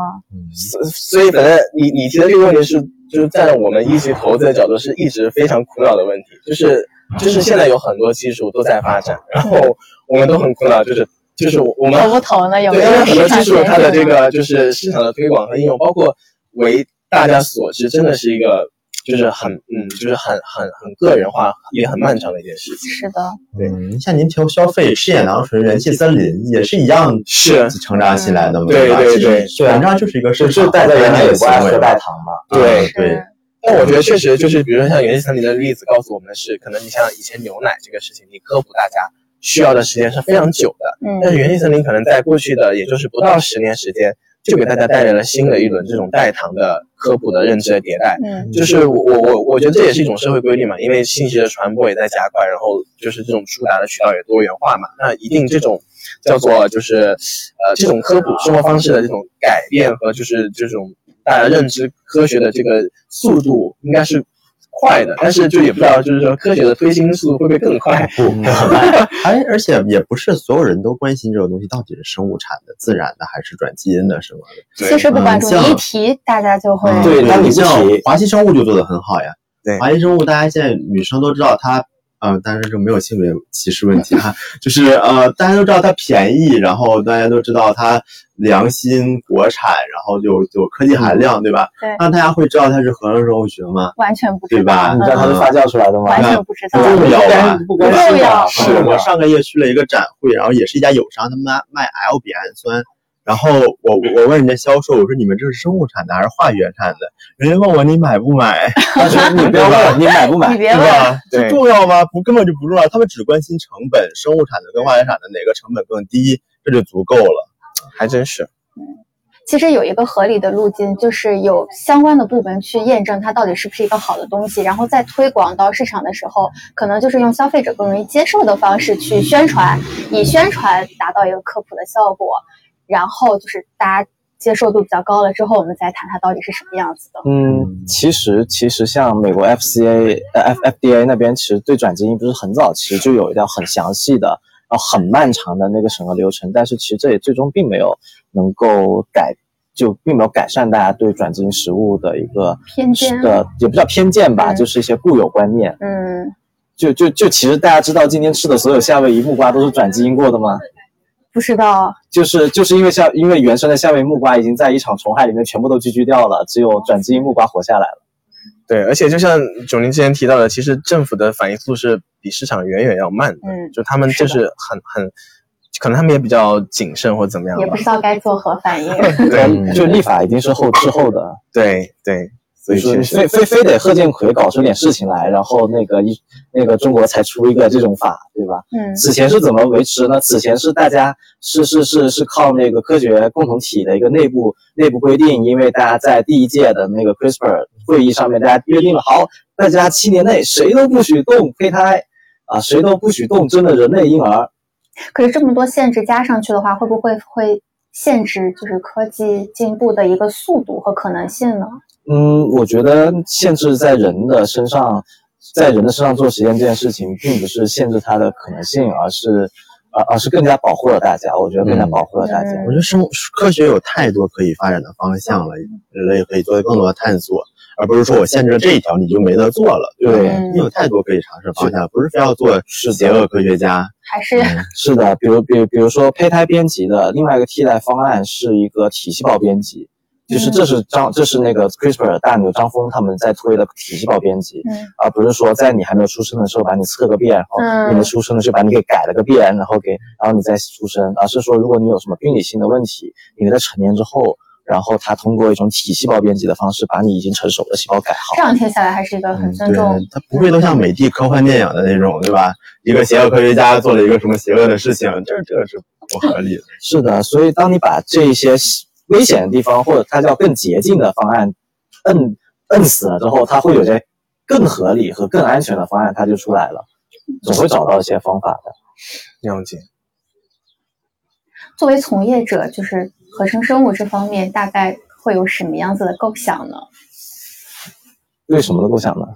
所所以反正你你提的这个问题是，就是在我们一级投资的角度，是一直非常苦恼的问题，就是就是现在有很多技术都在发展，然后我们都很苦恼，就是就是我们投不投呢？有没有，因为很多技术它的这个就是市场的推广和应用，包括为大家所知，真的是一个就是很嗯，就是很很很个人化也很漫长的一件事情。是的，嗯，像您投消费吃眼囊醇、元气森林也是一样是。成长起来的嘛，对？对对其实本质上就是一个市就场是大家原来也不爱喝代代糖嘛。对对，但我觉得确实就是，比如说像元气森林的例子告诉我们的是，可能你像以前牛奶这个事情，你科普大家需要的时间是非常久的，但嗯是元气森林可能在过去的也就是不到十年时间，就给大家带来了新的一轮这种代糖的科普的认知的迭代。嗯就是我我我我觉得这也是一种社会规律嘛，因为信息的传播也在加快，然后就是这种触达的渠道也多元化嘛，那一定这种叫做就是呃这种科普生活方式的这种改变和就是这种大家认知科学的这个速度应该是快的，但是就也不知道就是说科学的推进速度会不会更快？不会很慢，而 而且也不是所有人都关心这种东西到底是生物产的、自然的还是转基因的什么的。其实不关注，一提大家就会嗯对那你像华西生物就做的很好呀。对华西生物大家现在女生都知道它，呃，但是就没有性别歧视问题哈，就是呃，大家都知道它便宜，然后大家都知道它良心、国产，然后有有科技含量，对吧？对那大家会知道它是合成生物学吗？完全不知道，对吧你知道它是发酵出来的吗？完全不知道不。重要吧？不关心啊是我上个月去了一个展会，然后也是一家友商，他们卖卖 L 苯氨酸。然后我我问人家销售，我说你们这是生物产的还是化学产的？人家问我你买不买，他说你不要问，你买不买你？别问，这重要吗？不，根本就不重要。他们只关心成本，生物产的跟化学产的哪个成本更低，这就足够了。还真是，其实有一个合理的路径，就是有相关的部门去验证它到底是不是一个好的东西，然后再推广到市场的时候，可能就是用消费者更容易接受的方式去宣传，以宣传达到一个科普的效果，然后就是大家接受度比较高了之后，我们再谈它到底是什么样子的。嗯，其实其实像美国 FCA 呃 F FDA 那边，其实对转基因不是很早其实就有一条很详细的，然后很漫长的那个审核流程，但是其实这也最终并没有能够改，就并没有改善大家对转基因食物的一个偏见的，也不叫偏见吧，嗯就是一些固有观念。嗯，就就就其实大家知道今天吃的所有夏威夷木瓜都是转基因过的吗？不知道，就是就是因为夏因为原生的夏威木瓜已经在一场虫害里面全部都聚居掉了，只有转基因木瓜活下来了。对，而且就像九零之前提到的，其实政府的反应速度是比市场远远要慢的，嗯，就他们就是很很，可能他们也比较谨慎或怎么样也不。知道该作何反应。对就立法一定是后滞后的，对对，所以就是确实非非非得贺建奎搞出点事情来，然后那个一那个中国才出一个这种法，对吧？嗯此前是怎么维持呢？此前是大家是是是是靠那个科学共同体的一个内部内部规定，因为大家在第一届的那个 CRISPR 会议上面，大家约定了，好，大家七年内谁都不许动胚胎啊，谁都不许动真的人类婴儿。可是这么多限制加上去的话，会不会会限制就是科技进步的一个速度和可能性呢？嗯，我觉得限制在人的身上，在人的身上做实验这件事情，并不是限制它的可能性，而是，而而是更加保护了大家。我觉得更加保护了大家。嗯我觉得生物科学有太多可以发展的方向了，人类可以做更多的探索，而不是说我限制了这一条你就没得做了，对你有太多可以尝试的方向，不是非要做是邪恶科学家。还是是的，比如比如比如说胚胎编辑的另外一个替代方案是一个体细胞编辑，就是这是张这是那个 CRISPR 大牛张峰他们在推的体细胞编辑，嗯而不是说在你还没有出生的时候把你测个遍，然后嗯你没出生的时候把你给改了个遍，然后给然后你再出生，而是说如果你有什么病理性的问题，你在成年之后，然后他通过一种体细胞编辑的方式把你已经成熟的细胞改好这。样听下来还是一个很尊对重。，它不会都像美帝科幻电影的那种，对吧？一个邪恶科学家做了一个什么邪恶的事情，这这是不合理的。是的，所以当你把这一些危险的地方，或者它叫更捷径的方案，摁摁死了之后，它会有些更合理和更安全的方案，它就出来了，总会找到一些方法的。了解。作为从业者，就是合成生物这方面，大概会有什么样子的构想呢？对什么的构想呢？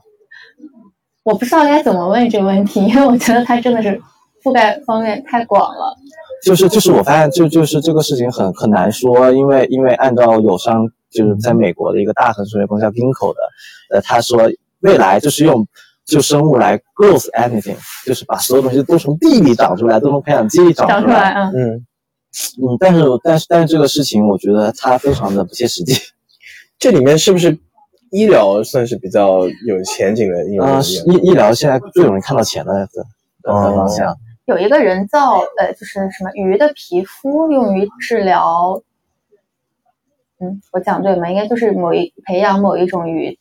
我不知道该怎么问这个问题，因为我觉得它真的是覆盖方面太广了。就是就是我发现就就是这个事情很很难说，因为因为按照友商就是在美国的一个大合成学公司叫 Ginkgo 的，呃，他说未来就是用就生物来 growth anything，就是把所有东西都从地里长出来，都从培养基里长长出来，嗯嗯，嗯，但是但是但是这个事情我觉得它非常的不切实际。这里面是不是医疗算是比较有前景的应用？啊，是医医疗现在最容易看到钱的方向。有一个人造呃，就是什么鱼的皮肤用于治疗，嗯，我讲对吗？应该就是某一培养某一种鱼，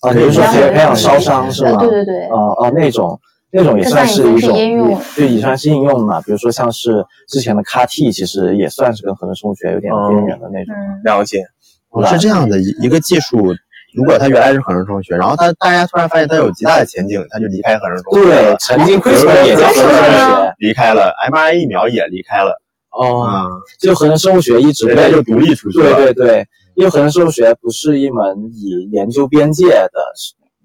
啊，比如说培培养烧伤是呃吗？对对对，哦哦，那种那种也算是一种算是应用对，也算是应用嘛。比如说像是之前的 CAR T，其实也算是跟合成生物学有点边缘的那种。嗯，了解。哦是这样的一一个技术，如果他原来是合成生物学，然后他大家突然发现他有极大的前景，他就离开合成生物学对。，曾经比如说也叫合成生物学，离开了，mRNA 疫苗也离开了，哦，嗯，就合成生物学一直就独立出去对了。对对，因为合成生物学不是一门以研究边界的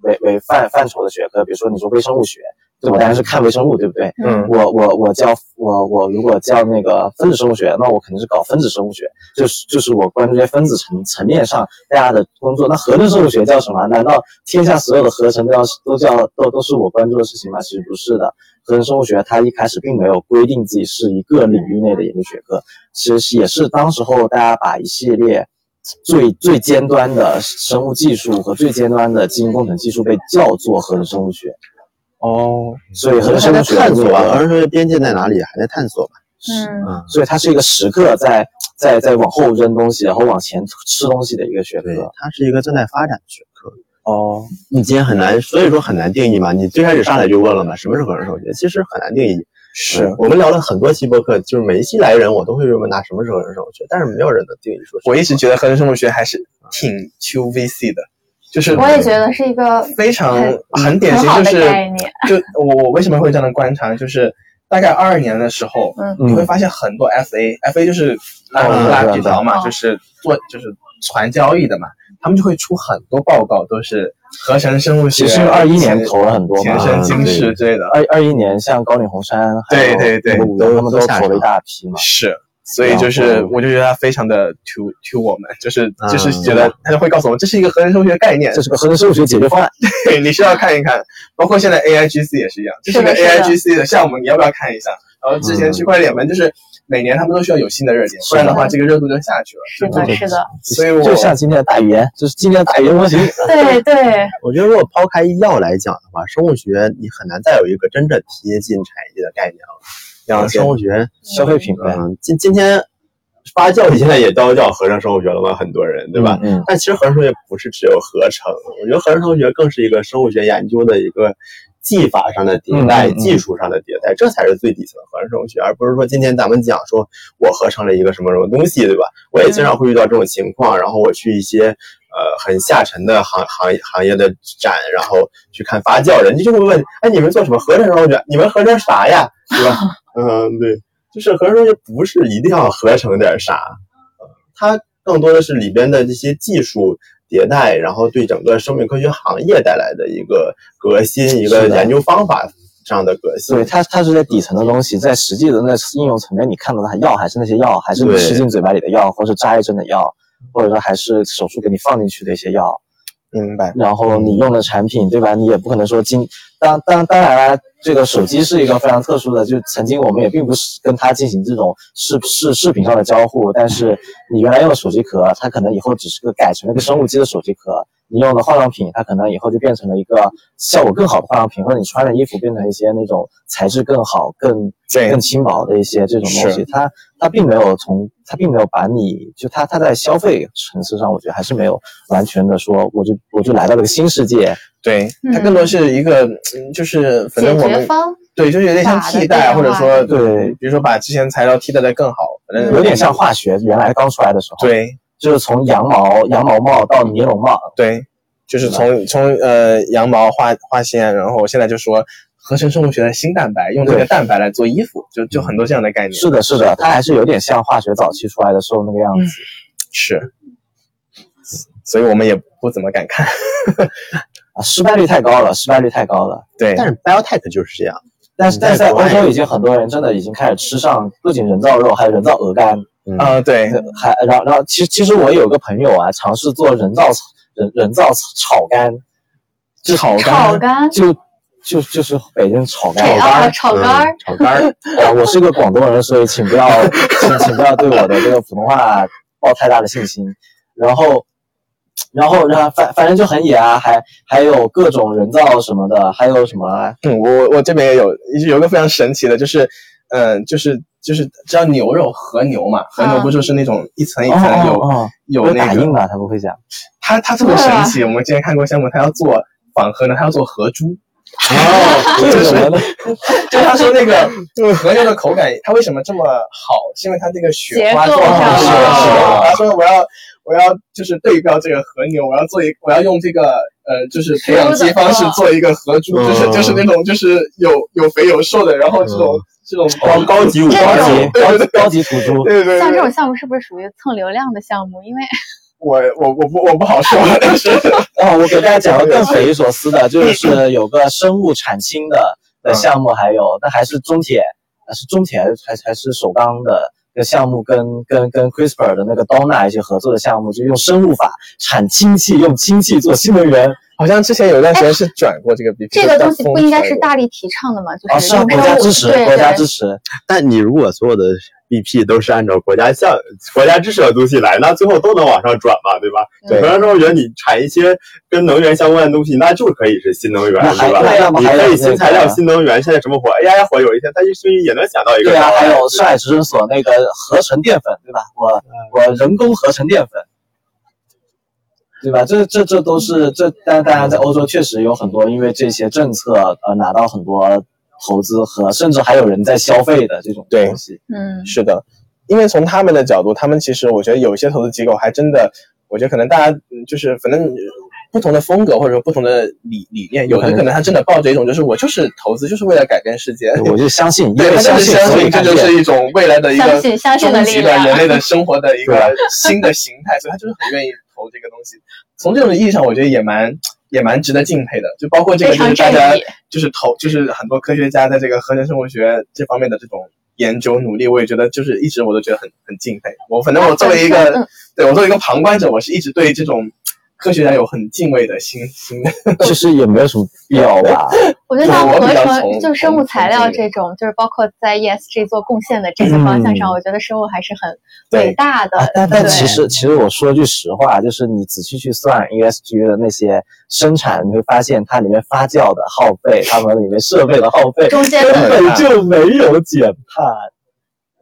为为范范畴的学科，比如说你说微生物学，对我当然是看微生物，对不对？嗯我我我教我我如果教那个分子生物学，那我肯定是搞分子生物学，就是就是我关注这些分子层层面上大家的工作。那合成生物学叫什么？难道天下所有的合成都要都叫都都是我关注的事情吗？其实不是的。合成生物学它一开始并没有规定自己是一个领域内的研究学科，其实也是当时候大家把一系列最最尖端的生物技术和最尖端的基因工程技术被叫做合成生物学，哦，所以还在生物学探索啊，合这个成生物边界在哪里？还在探索嘛。嗯，嗯，所以它是一个时刻在在在往后扔东西，然后往前吃东西的一个学科。，它是一个正在发展的学科。哦，你今天很难，所以说很难定义嘛。你最开始上来就问了嘛，什么是合成生物学？其实很难定义。是嗯我们聊了很多期播客，就是每一期来人，我都会问他什么是合成生物学，但是没有人能定义说是。我一直觉得合成生物学还是挺 QVC 的，就是我也觉得是一个非常很很典型，就是。就我我为什么会这样的观察，就是大概二二年的时候，嗯你会发现很多 FA，FA 就是拉嗯拉皮条嘛，嗯就是做就是传交易的嘛，他们就会出很多报告，都是合成生物学，其实二一年投了很多嘛前生今世之类的，二二一年，像高岭红杉，还有对对对他们都投了一大批嘛。是。所以就是我就觉得他非常的 to to 我们，就是嗯就是觉得他就会告诉我们，这是一个合成生物学概念这，是个合成生物学解决方案。对，你需要看一看。包括现在 AIGC 也是一样，这是个 AIGC 的项目，你要不要看一下？然后之前区块链们就是每年他们都需要有新的热点，不然的话这个热度就下去了。是的，是的，所以我就像今天的大语言，就是今天的大语言模型。对对，我觉得如果抛开医药来讲的话，生物学你很难再有一个真正贴近产业的概念了。了解生物学，消费品今今天发酵现在也都叫合成生物学了嘛，很多人对吧？嗯，但其实合成生物学不是只有合成，我觉得合成生物学更是一个生物学研究的一个技法上的迭代、技术上的迭代，这才是最底层的合成生物学，而不是说今天咱们讲说我合成了一个什么什么东西，对吧？我也经常会遇到这种情况，然后我去一些呃很下沉的行行行业的展，然后去看发酵，人家就会问，哎，你们做什么合成生物学？你们合成啥呀？对吧？嗯，对，就是合成生物学不是一定要合成点啥，呃它更多的是里边的这些技术迭代，然后对整个生命科学行业带来的一个革新，一个研究方法上的革新。对，它它是在底层的东西，在实际的那应用层面，你看到的药还是那些药，还是你吃进嘴巴里的药，或是扎一针的药，或者说还是手术给你放进去的一些药。明白。然后你用的产品，对吧？你也不可能说今当当当然了，这个手机是一个非常特殊的，就曾经我们也并不是跟它进行这种视视视频上的交互，但是你原来用的手机壳，它可能以后只是个改成了一个生物机的手机壳。你用的化妆品，它可能以后就变成了一个效果更好的化妆品，或者你穿的衣服变成一些那种材质更好、更更轻薄的一些这种东西。它它并没有从它并没有把你就它它在消费层次上，我觉得还是没有完全的说，我就我就来到了个新世界。对，嗯它更多是一个，嗯就是反正我们决方对，就是有点像替代，或者说对比如说把之前材料替代的更好，反正有点像化学原来刚出来的时候。对，就是从羊毛羊毛帽到尼龙帽，对，就是从从呃羊毛化化纤，然后现在就说合成生物学的新蛋白，用这个蛋白来做衣服，就就很多这样的概念。是的，是的，它还是有点像化学早期出来的时候那个样子。是，所以我们也不怎么敢看。啊，失败率太高了，失败率太高了。对，但是 biotech 就是这样，但是但是在欧洲已经很多人真的已经开始吃上不仅人造肉，还有人造鹅肝。嗯啊、对，还然后然后其实其实我有个朋友啊，尝试做人造人人造炒肝，就炒炒肝就就就是北京炒肝。炒肝儿嗯，炒肝，啊，我是个广东人，所以请不要请请不要对我的这个普通话抱太大的信心。然后，然后然后反反正就很野啊，还还有各种人造什么的，还有什么啊嗯，我我这边也有有一个非常神奇的，就是嗯、就是就是知道牛肉和牛嘛，和牛不就是那种一层一层有、有那个有打印，吧？他不会讲。他他特别神奇。我们之前看过项目，他要做仿和呢，他要做和猪。哦，这 就是是什么呢？就他说那个和牛的口感，它为什么这么好？是因为它这个雪花结构做好是上的是的。他说我要我要就是对标这个和牛，我要做一我要用这个呃就是培养基方式做一个合猪，就是嗯就是那种就是有有肥有瘦的，然后这种这种高高级五花种级高级高级土猪。对对对像这种，项目是不是属于蹭流量的项目？因为我我我不我不好说，但是。哦，我给大家讲个更匪夷所思的，就是有个生物产氢的的项目，还有那还是中铁，呃是中铁还是还还是首钢的个项目，跟跟跟 CRISPR 的那个 Donna 一起合作的项目，就用生物法产氢气，用氢气做新能源。好像之前有一段时间是转过这个 BP，这个东西不应该是大力提倡的吗？就哦，是啊，是国家支持，国家支持。但你如果所有的 BP 都是按照国家项、国家支持的东西来，那最后都能往上转嘛，对吧？对合成生物学你产一些跟能源相关的东西，那就可以是新能源，那还对吧？那要么你可以还有新材料、新能源，现在什么火？AI 火，有一天它也许也能想到一个对啊，还有上海直升所那个合成淀粉，对吧？我我人工合成淀粉，对吧？这这这都是这，但当然在欧洲确实有很多因为这些政策呃拿到很多投资和甚至还有人在消费的这种东西。嗯，是的，因为从他们的角度，他们其实我觉得有一些投资机构还真的，我觉得可能大家嗯就是反正呃不同的风格或者说不同的理理念，有的可能他真的抱着一种就是我就是投资就是为了改变世界，我就相信，因为相信，相信这所以这就是一种未来的一个相信相信的终极的人类的生活的一个新的形态，所以他就是很愿意投这个东西。从这种意义上，我觉得也蛮也蛮值得敬佩的。就包括这个，就是大家就是投，就是很多科学家在这个合成生物学这方面的这种研究努力，我也觉得就是一直我都觉得很很敬佩。我反正我作为一嗯个，对我作为一个旁观者，我是一直对这种科学家有很敬畏的心心。其实也没有什么必要吧。我觉得像合成就是生物材料这这种，就是包括在 ESG 做贡献的这些方向上，嗯我觉得生物还是很伟大的啊。但但其实其实我说句实话，就是你仔细去算 ESG 的那些生产，你会发现它里面发酵的耗费，它们里面设备的耗费中间根本就没有减碳。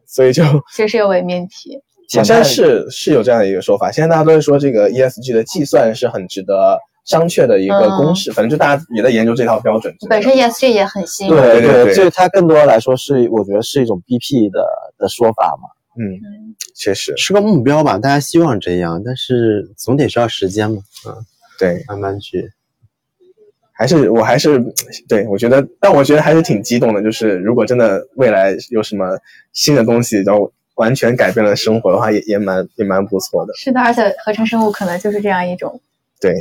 所以就其实是个伪命题。好像是是有这样的一个说法。现在大家都是说这个 ESG 的计算是很值得商榷的一个公式，反正就大家也在研究这套标准。本身 ESG 也很新，对对对这它更多来说是我觉得是一种 BP 的的说法嘛。嗯，嗯确实是个目标吧，大家希望这样，但是总得需要时间嘛，嗯，对，慢慢去。还是我还是对我觉得，但我觉得还是挺激动的。就是如果真的未来有什么新的东西，然后完全改变了生活的话，也也蛮也蛮不错的。是的，而且合成生物可能就是这样一种。对，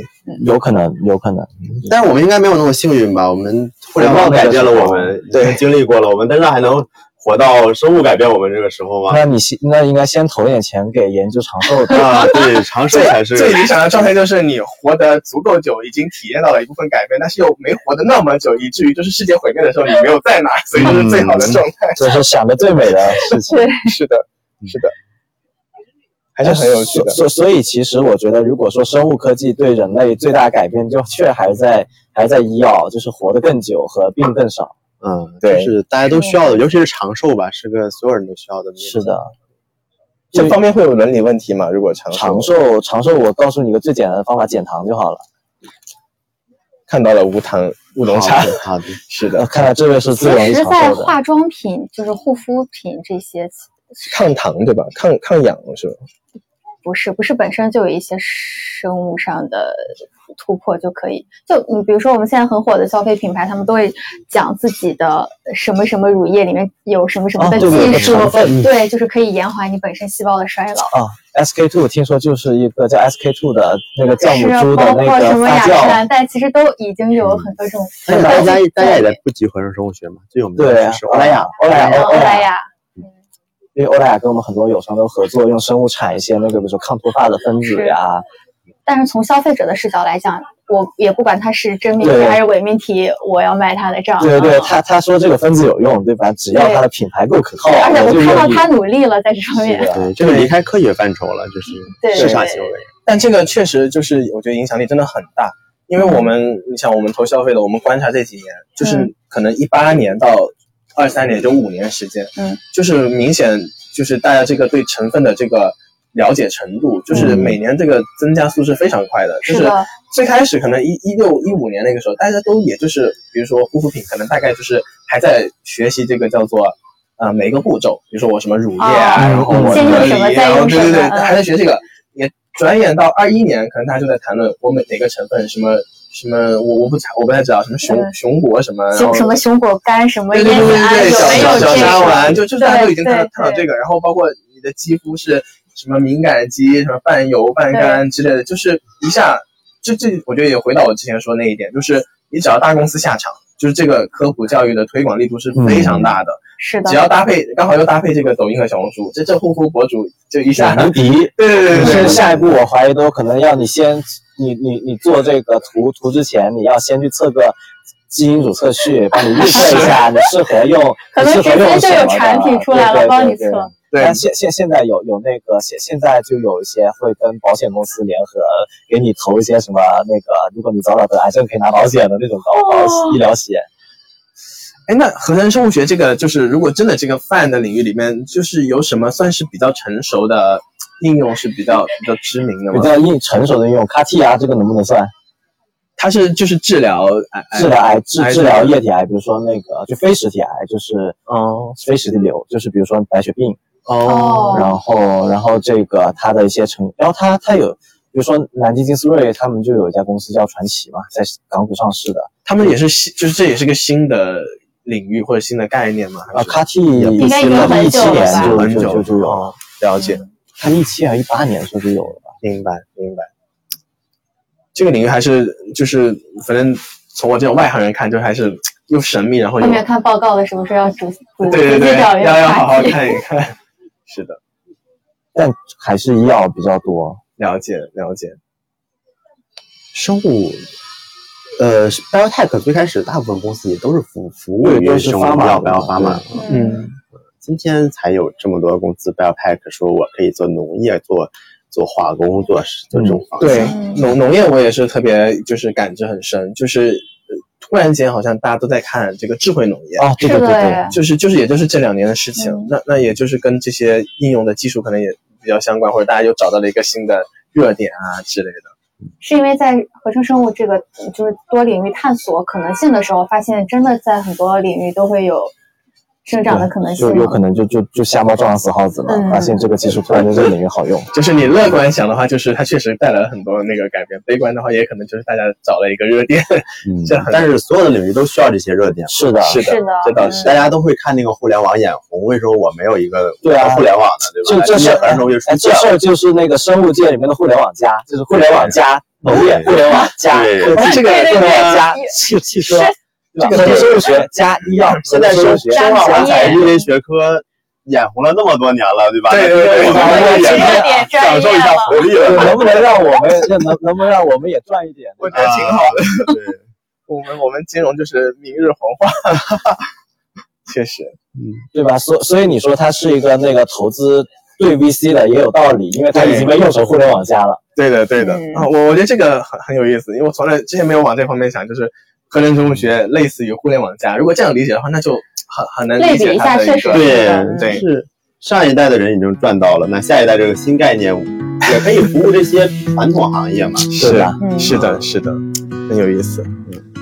有可能，有可能。但是我们应该没有那么幸运吧？我们互联网改变了我们，对经历过了，我们但是还能活到生物改变我们这个时候吗？那你先那应该先投点钱给研究长寿的。啊，对，长寿才是最理想的状态就是你活得足够久，已经体验到了一部分改变，但是又没活得那么久，以至于就是世界毁灭的时候你没有在哪，所以这是最好的状态。这是想的最美的事情。是的，是的，还是很有趣的。所所以，其实我觉得，如果说生物科技对人类最大改变，就却还在还在医药，就是活得更久和病更少。嗯，对就是大家都需要的，尤其是长寿吧，是个所有人都需要的。是，的，这方面会有伦理问题吗？如果长寿长寿长寿，我告诉你一个最简单的方法，减糖就好了。看到了无糖乌龙茶好，的，好的，是的呃，看来这位是其最容易实，在长寿的。化妆品，就是护肤品这些，抗糖对吧？抗抗氧是吧？不是，不是本身就有一些生物上的突破就可以。就你比如说我们现在很火的消费品牌，他们都会讲自己的什么什么乳液里面有什么什么的技术，对，就是可以延缓你本身细胞的衰老。啊，SK two 听说就是一个叫 SK two 的那个酵母是株的包那个括什么雅诗发酵，兰黛，其实都已经有很多这种但是大家对大家也在普及合成生物学嘛，最有名的对是欧莱雅，欧莱雅嗯欧莱雅，因为欧莱雅跟我们很多友商都合作，用生物产一些那个，比如说抗脱发的分子呀，但是从消费者的视角来讲，我也不管它是真命题还是伪命题，我要卖它的账。对对，嗯他他说这个分子有用，对吧？只要它的品牌够可靠，对，而且我看到他努力了在这方面。对，这个离开科学范畴了，就是对市场行为。但这个确实就是我觉得影响力真的很大，因为我们你想我们投消费的，我们观察这几年，就是嗯可能一八年到二三年就五年时间，嗯，就是明显就是大家这个对成分的这个了解程度，就是嗯每年这个增加速是非常快的，就是最开始可能一一六一五年那个时候，大家都也就是比如说护肤品，可能大概就是还在学习这个叫做。呃，每一个步骤，比如说我什么乳液啊，哦然后我先用什么隔离然后对对对，还在学这个。也转眼到二一年，可能大家就在谈论我每哪个成分什么什么，我我不猜我不太知道什么熊嗯熊果什么，熊什么熊果苷，什么对对对对对，小小小有这个？沙丸，就就大家都已经对看到看到这个，然后包括你的肌肤是什么敏感肌，什么半油半干之类的，就是一下，这这我觉得也回到我之前说那一点，就是你只要大公司下场，就是这个科普教育的推广力度是非常大的，是的只，要搭配刚好又搭配这个抖音和小红书，这这护肤博主就一下，无敌。对对对对对，甚至下一步我怀疑都可能要你先，你你你做这个图图之前，你要先去测个基因组测序，帮你预测一下你适合用，可能你适合用直接就有产品出来了帮你测对但现现现在有有那个现现在就有一些会跟保险公司联合，给你投一些什么那个，如果你早早得癌症可以拿保险的那种保保哦医疗险。哎，那合成生物学这个，就是如果真的这个泛的领域里面，就是有什么算是比较成熟的应用是比较比较知名的吗？比较硬成熟的应用，CAR-T 啊，这个能不能算？它是就是治疗癌治疗癌治治疗液体癌，比如说那个就非实体癌，就是嗯非实体瘤，就是比如说白血病，哦然后然后这个它的一些成，然后它它有，比如说南京金斯瑞他们就有一家公司叫传奇嘛，在港股上市的，他们也是新，就是这也是个新的领域或者新的概念嘛？啊还是，CAR-T 应该已经很一七久了吧年就很久就就就有，哦了解，它一七还是一八年的时候就有了吧？明白明白。这个领域还是就是反正从我这种外行人看，就还是又神秘，然后又后面看报告的时候说要仔仔对对对，要要好好看一看。是的，但还是医药比较多。了解了解。生物，呃，biotech 最开始大部分公司也都是服服务于生物 pharma 药不要发嘛。嗯，今天才有这么多公司 biotech 说我可以做农业、做做化工、做做这种方向。对。嗯。农农业我也是特别就是感知很深，就是呃突然间好像大家都在看这个智慧农业。哦，对对对对就是就是也就是这两年的事情，嗯那那也就是跟这些应用的技术可能也比较相关，或者大家又找到了一个新的热点啊之类的。是因为在合成生物这个就是多领域探索可能性的时候，发现真的在很多领域都会有生长的可能性就。有可能就就就瞎猫撞上死耗子嘛，嗯发现这个技术突然间这个领域好用。就是你乐观想的话，就是它确实带来了很多那个改变；悲观的话，也可能就是大家找了一个热点。嗯 这但是所有的领域都需要这些热点。是的，是的，这倒是。大家都会看那个互联网眼红，为什么我没有一个对啊互联网的，对吧？就这是一合成生物就出现了。事儿就是那个生物界里面的互联网加，就是互联网加农业，互联网加对科技，这个互联网加对汽汽车是，这个学加医药，现在生生物学加化环材加这些学科眼红了那么多年了，对吧？对对对我们也享受一下了福利了。能不能让我们能能不能让我们也赚一点？我觉得挺好的。对，我们我们金融就是明日黄花，确实。嗯 对吧？所所以你说它是一个那个投资对 VC 的也有道理，因为它已经被用成互联网加了。对的，对的。嗯啊，我我觉得这个很很有意思，因为我从来之前没有往这方面想，就是合成生物学类似于互联网加。如果这样理解的话，那就很很难理类比一下，解它的一确实个对对是上一代的人已经赚到了，那下一代这个新概念 也可以服务这些传统行业嘛？是吧？嗯是的，是的，很有意思。嗯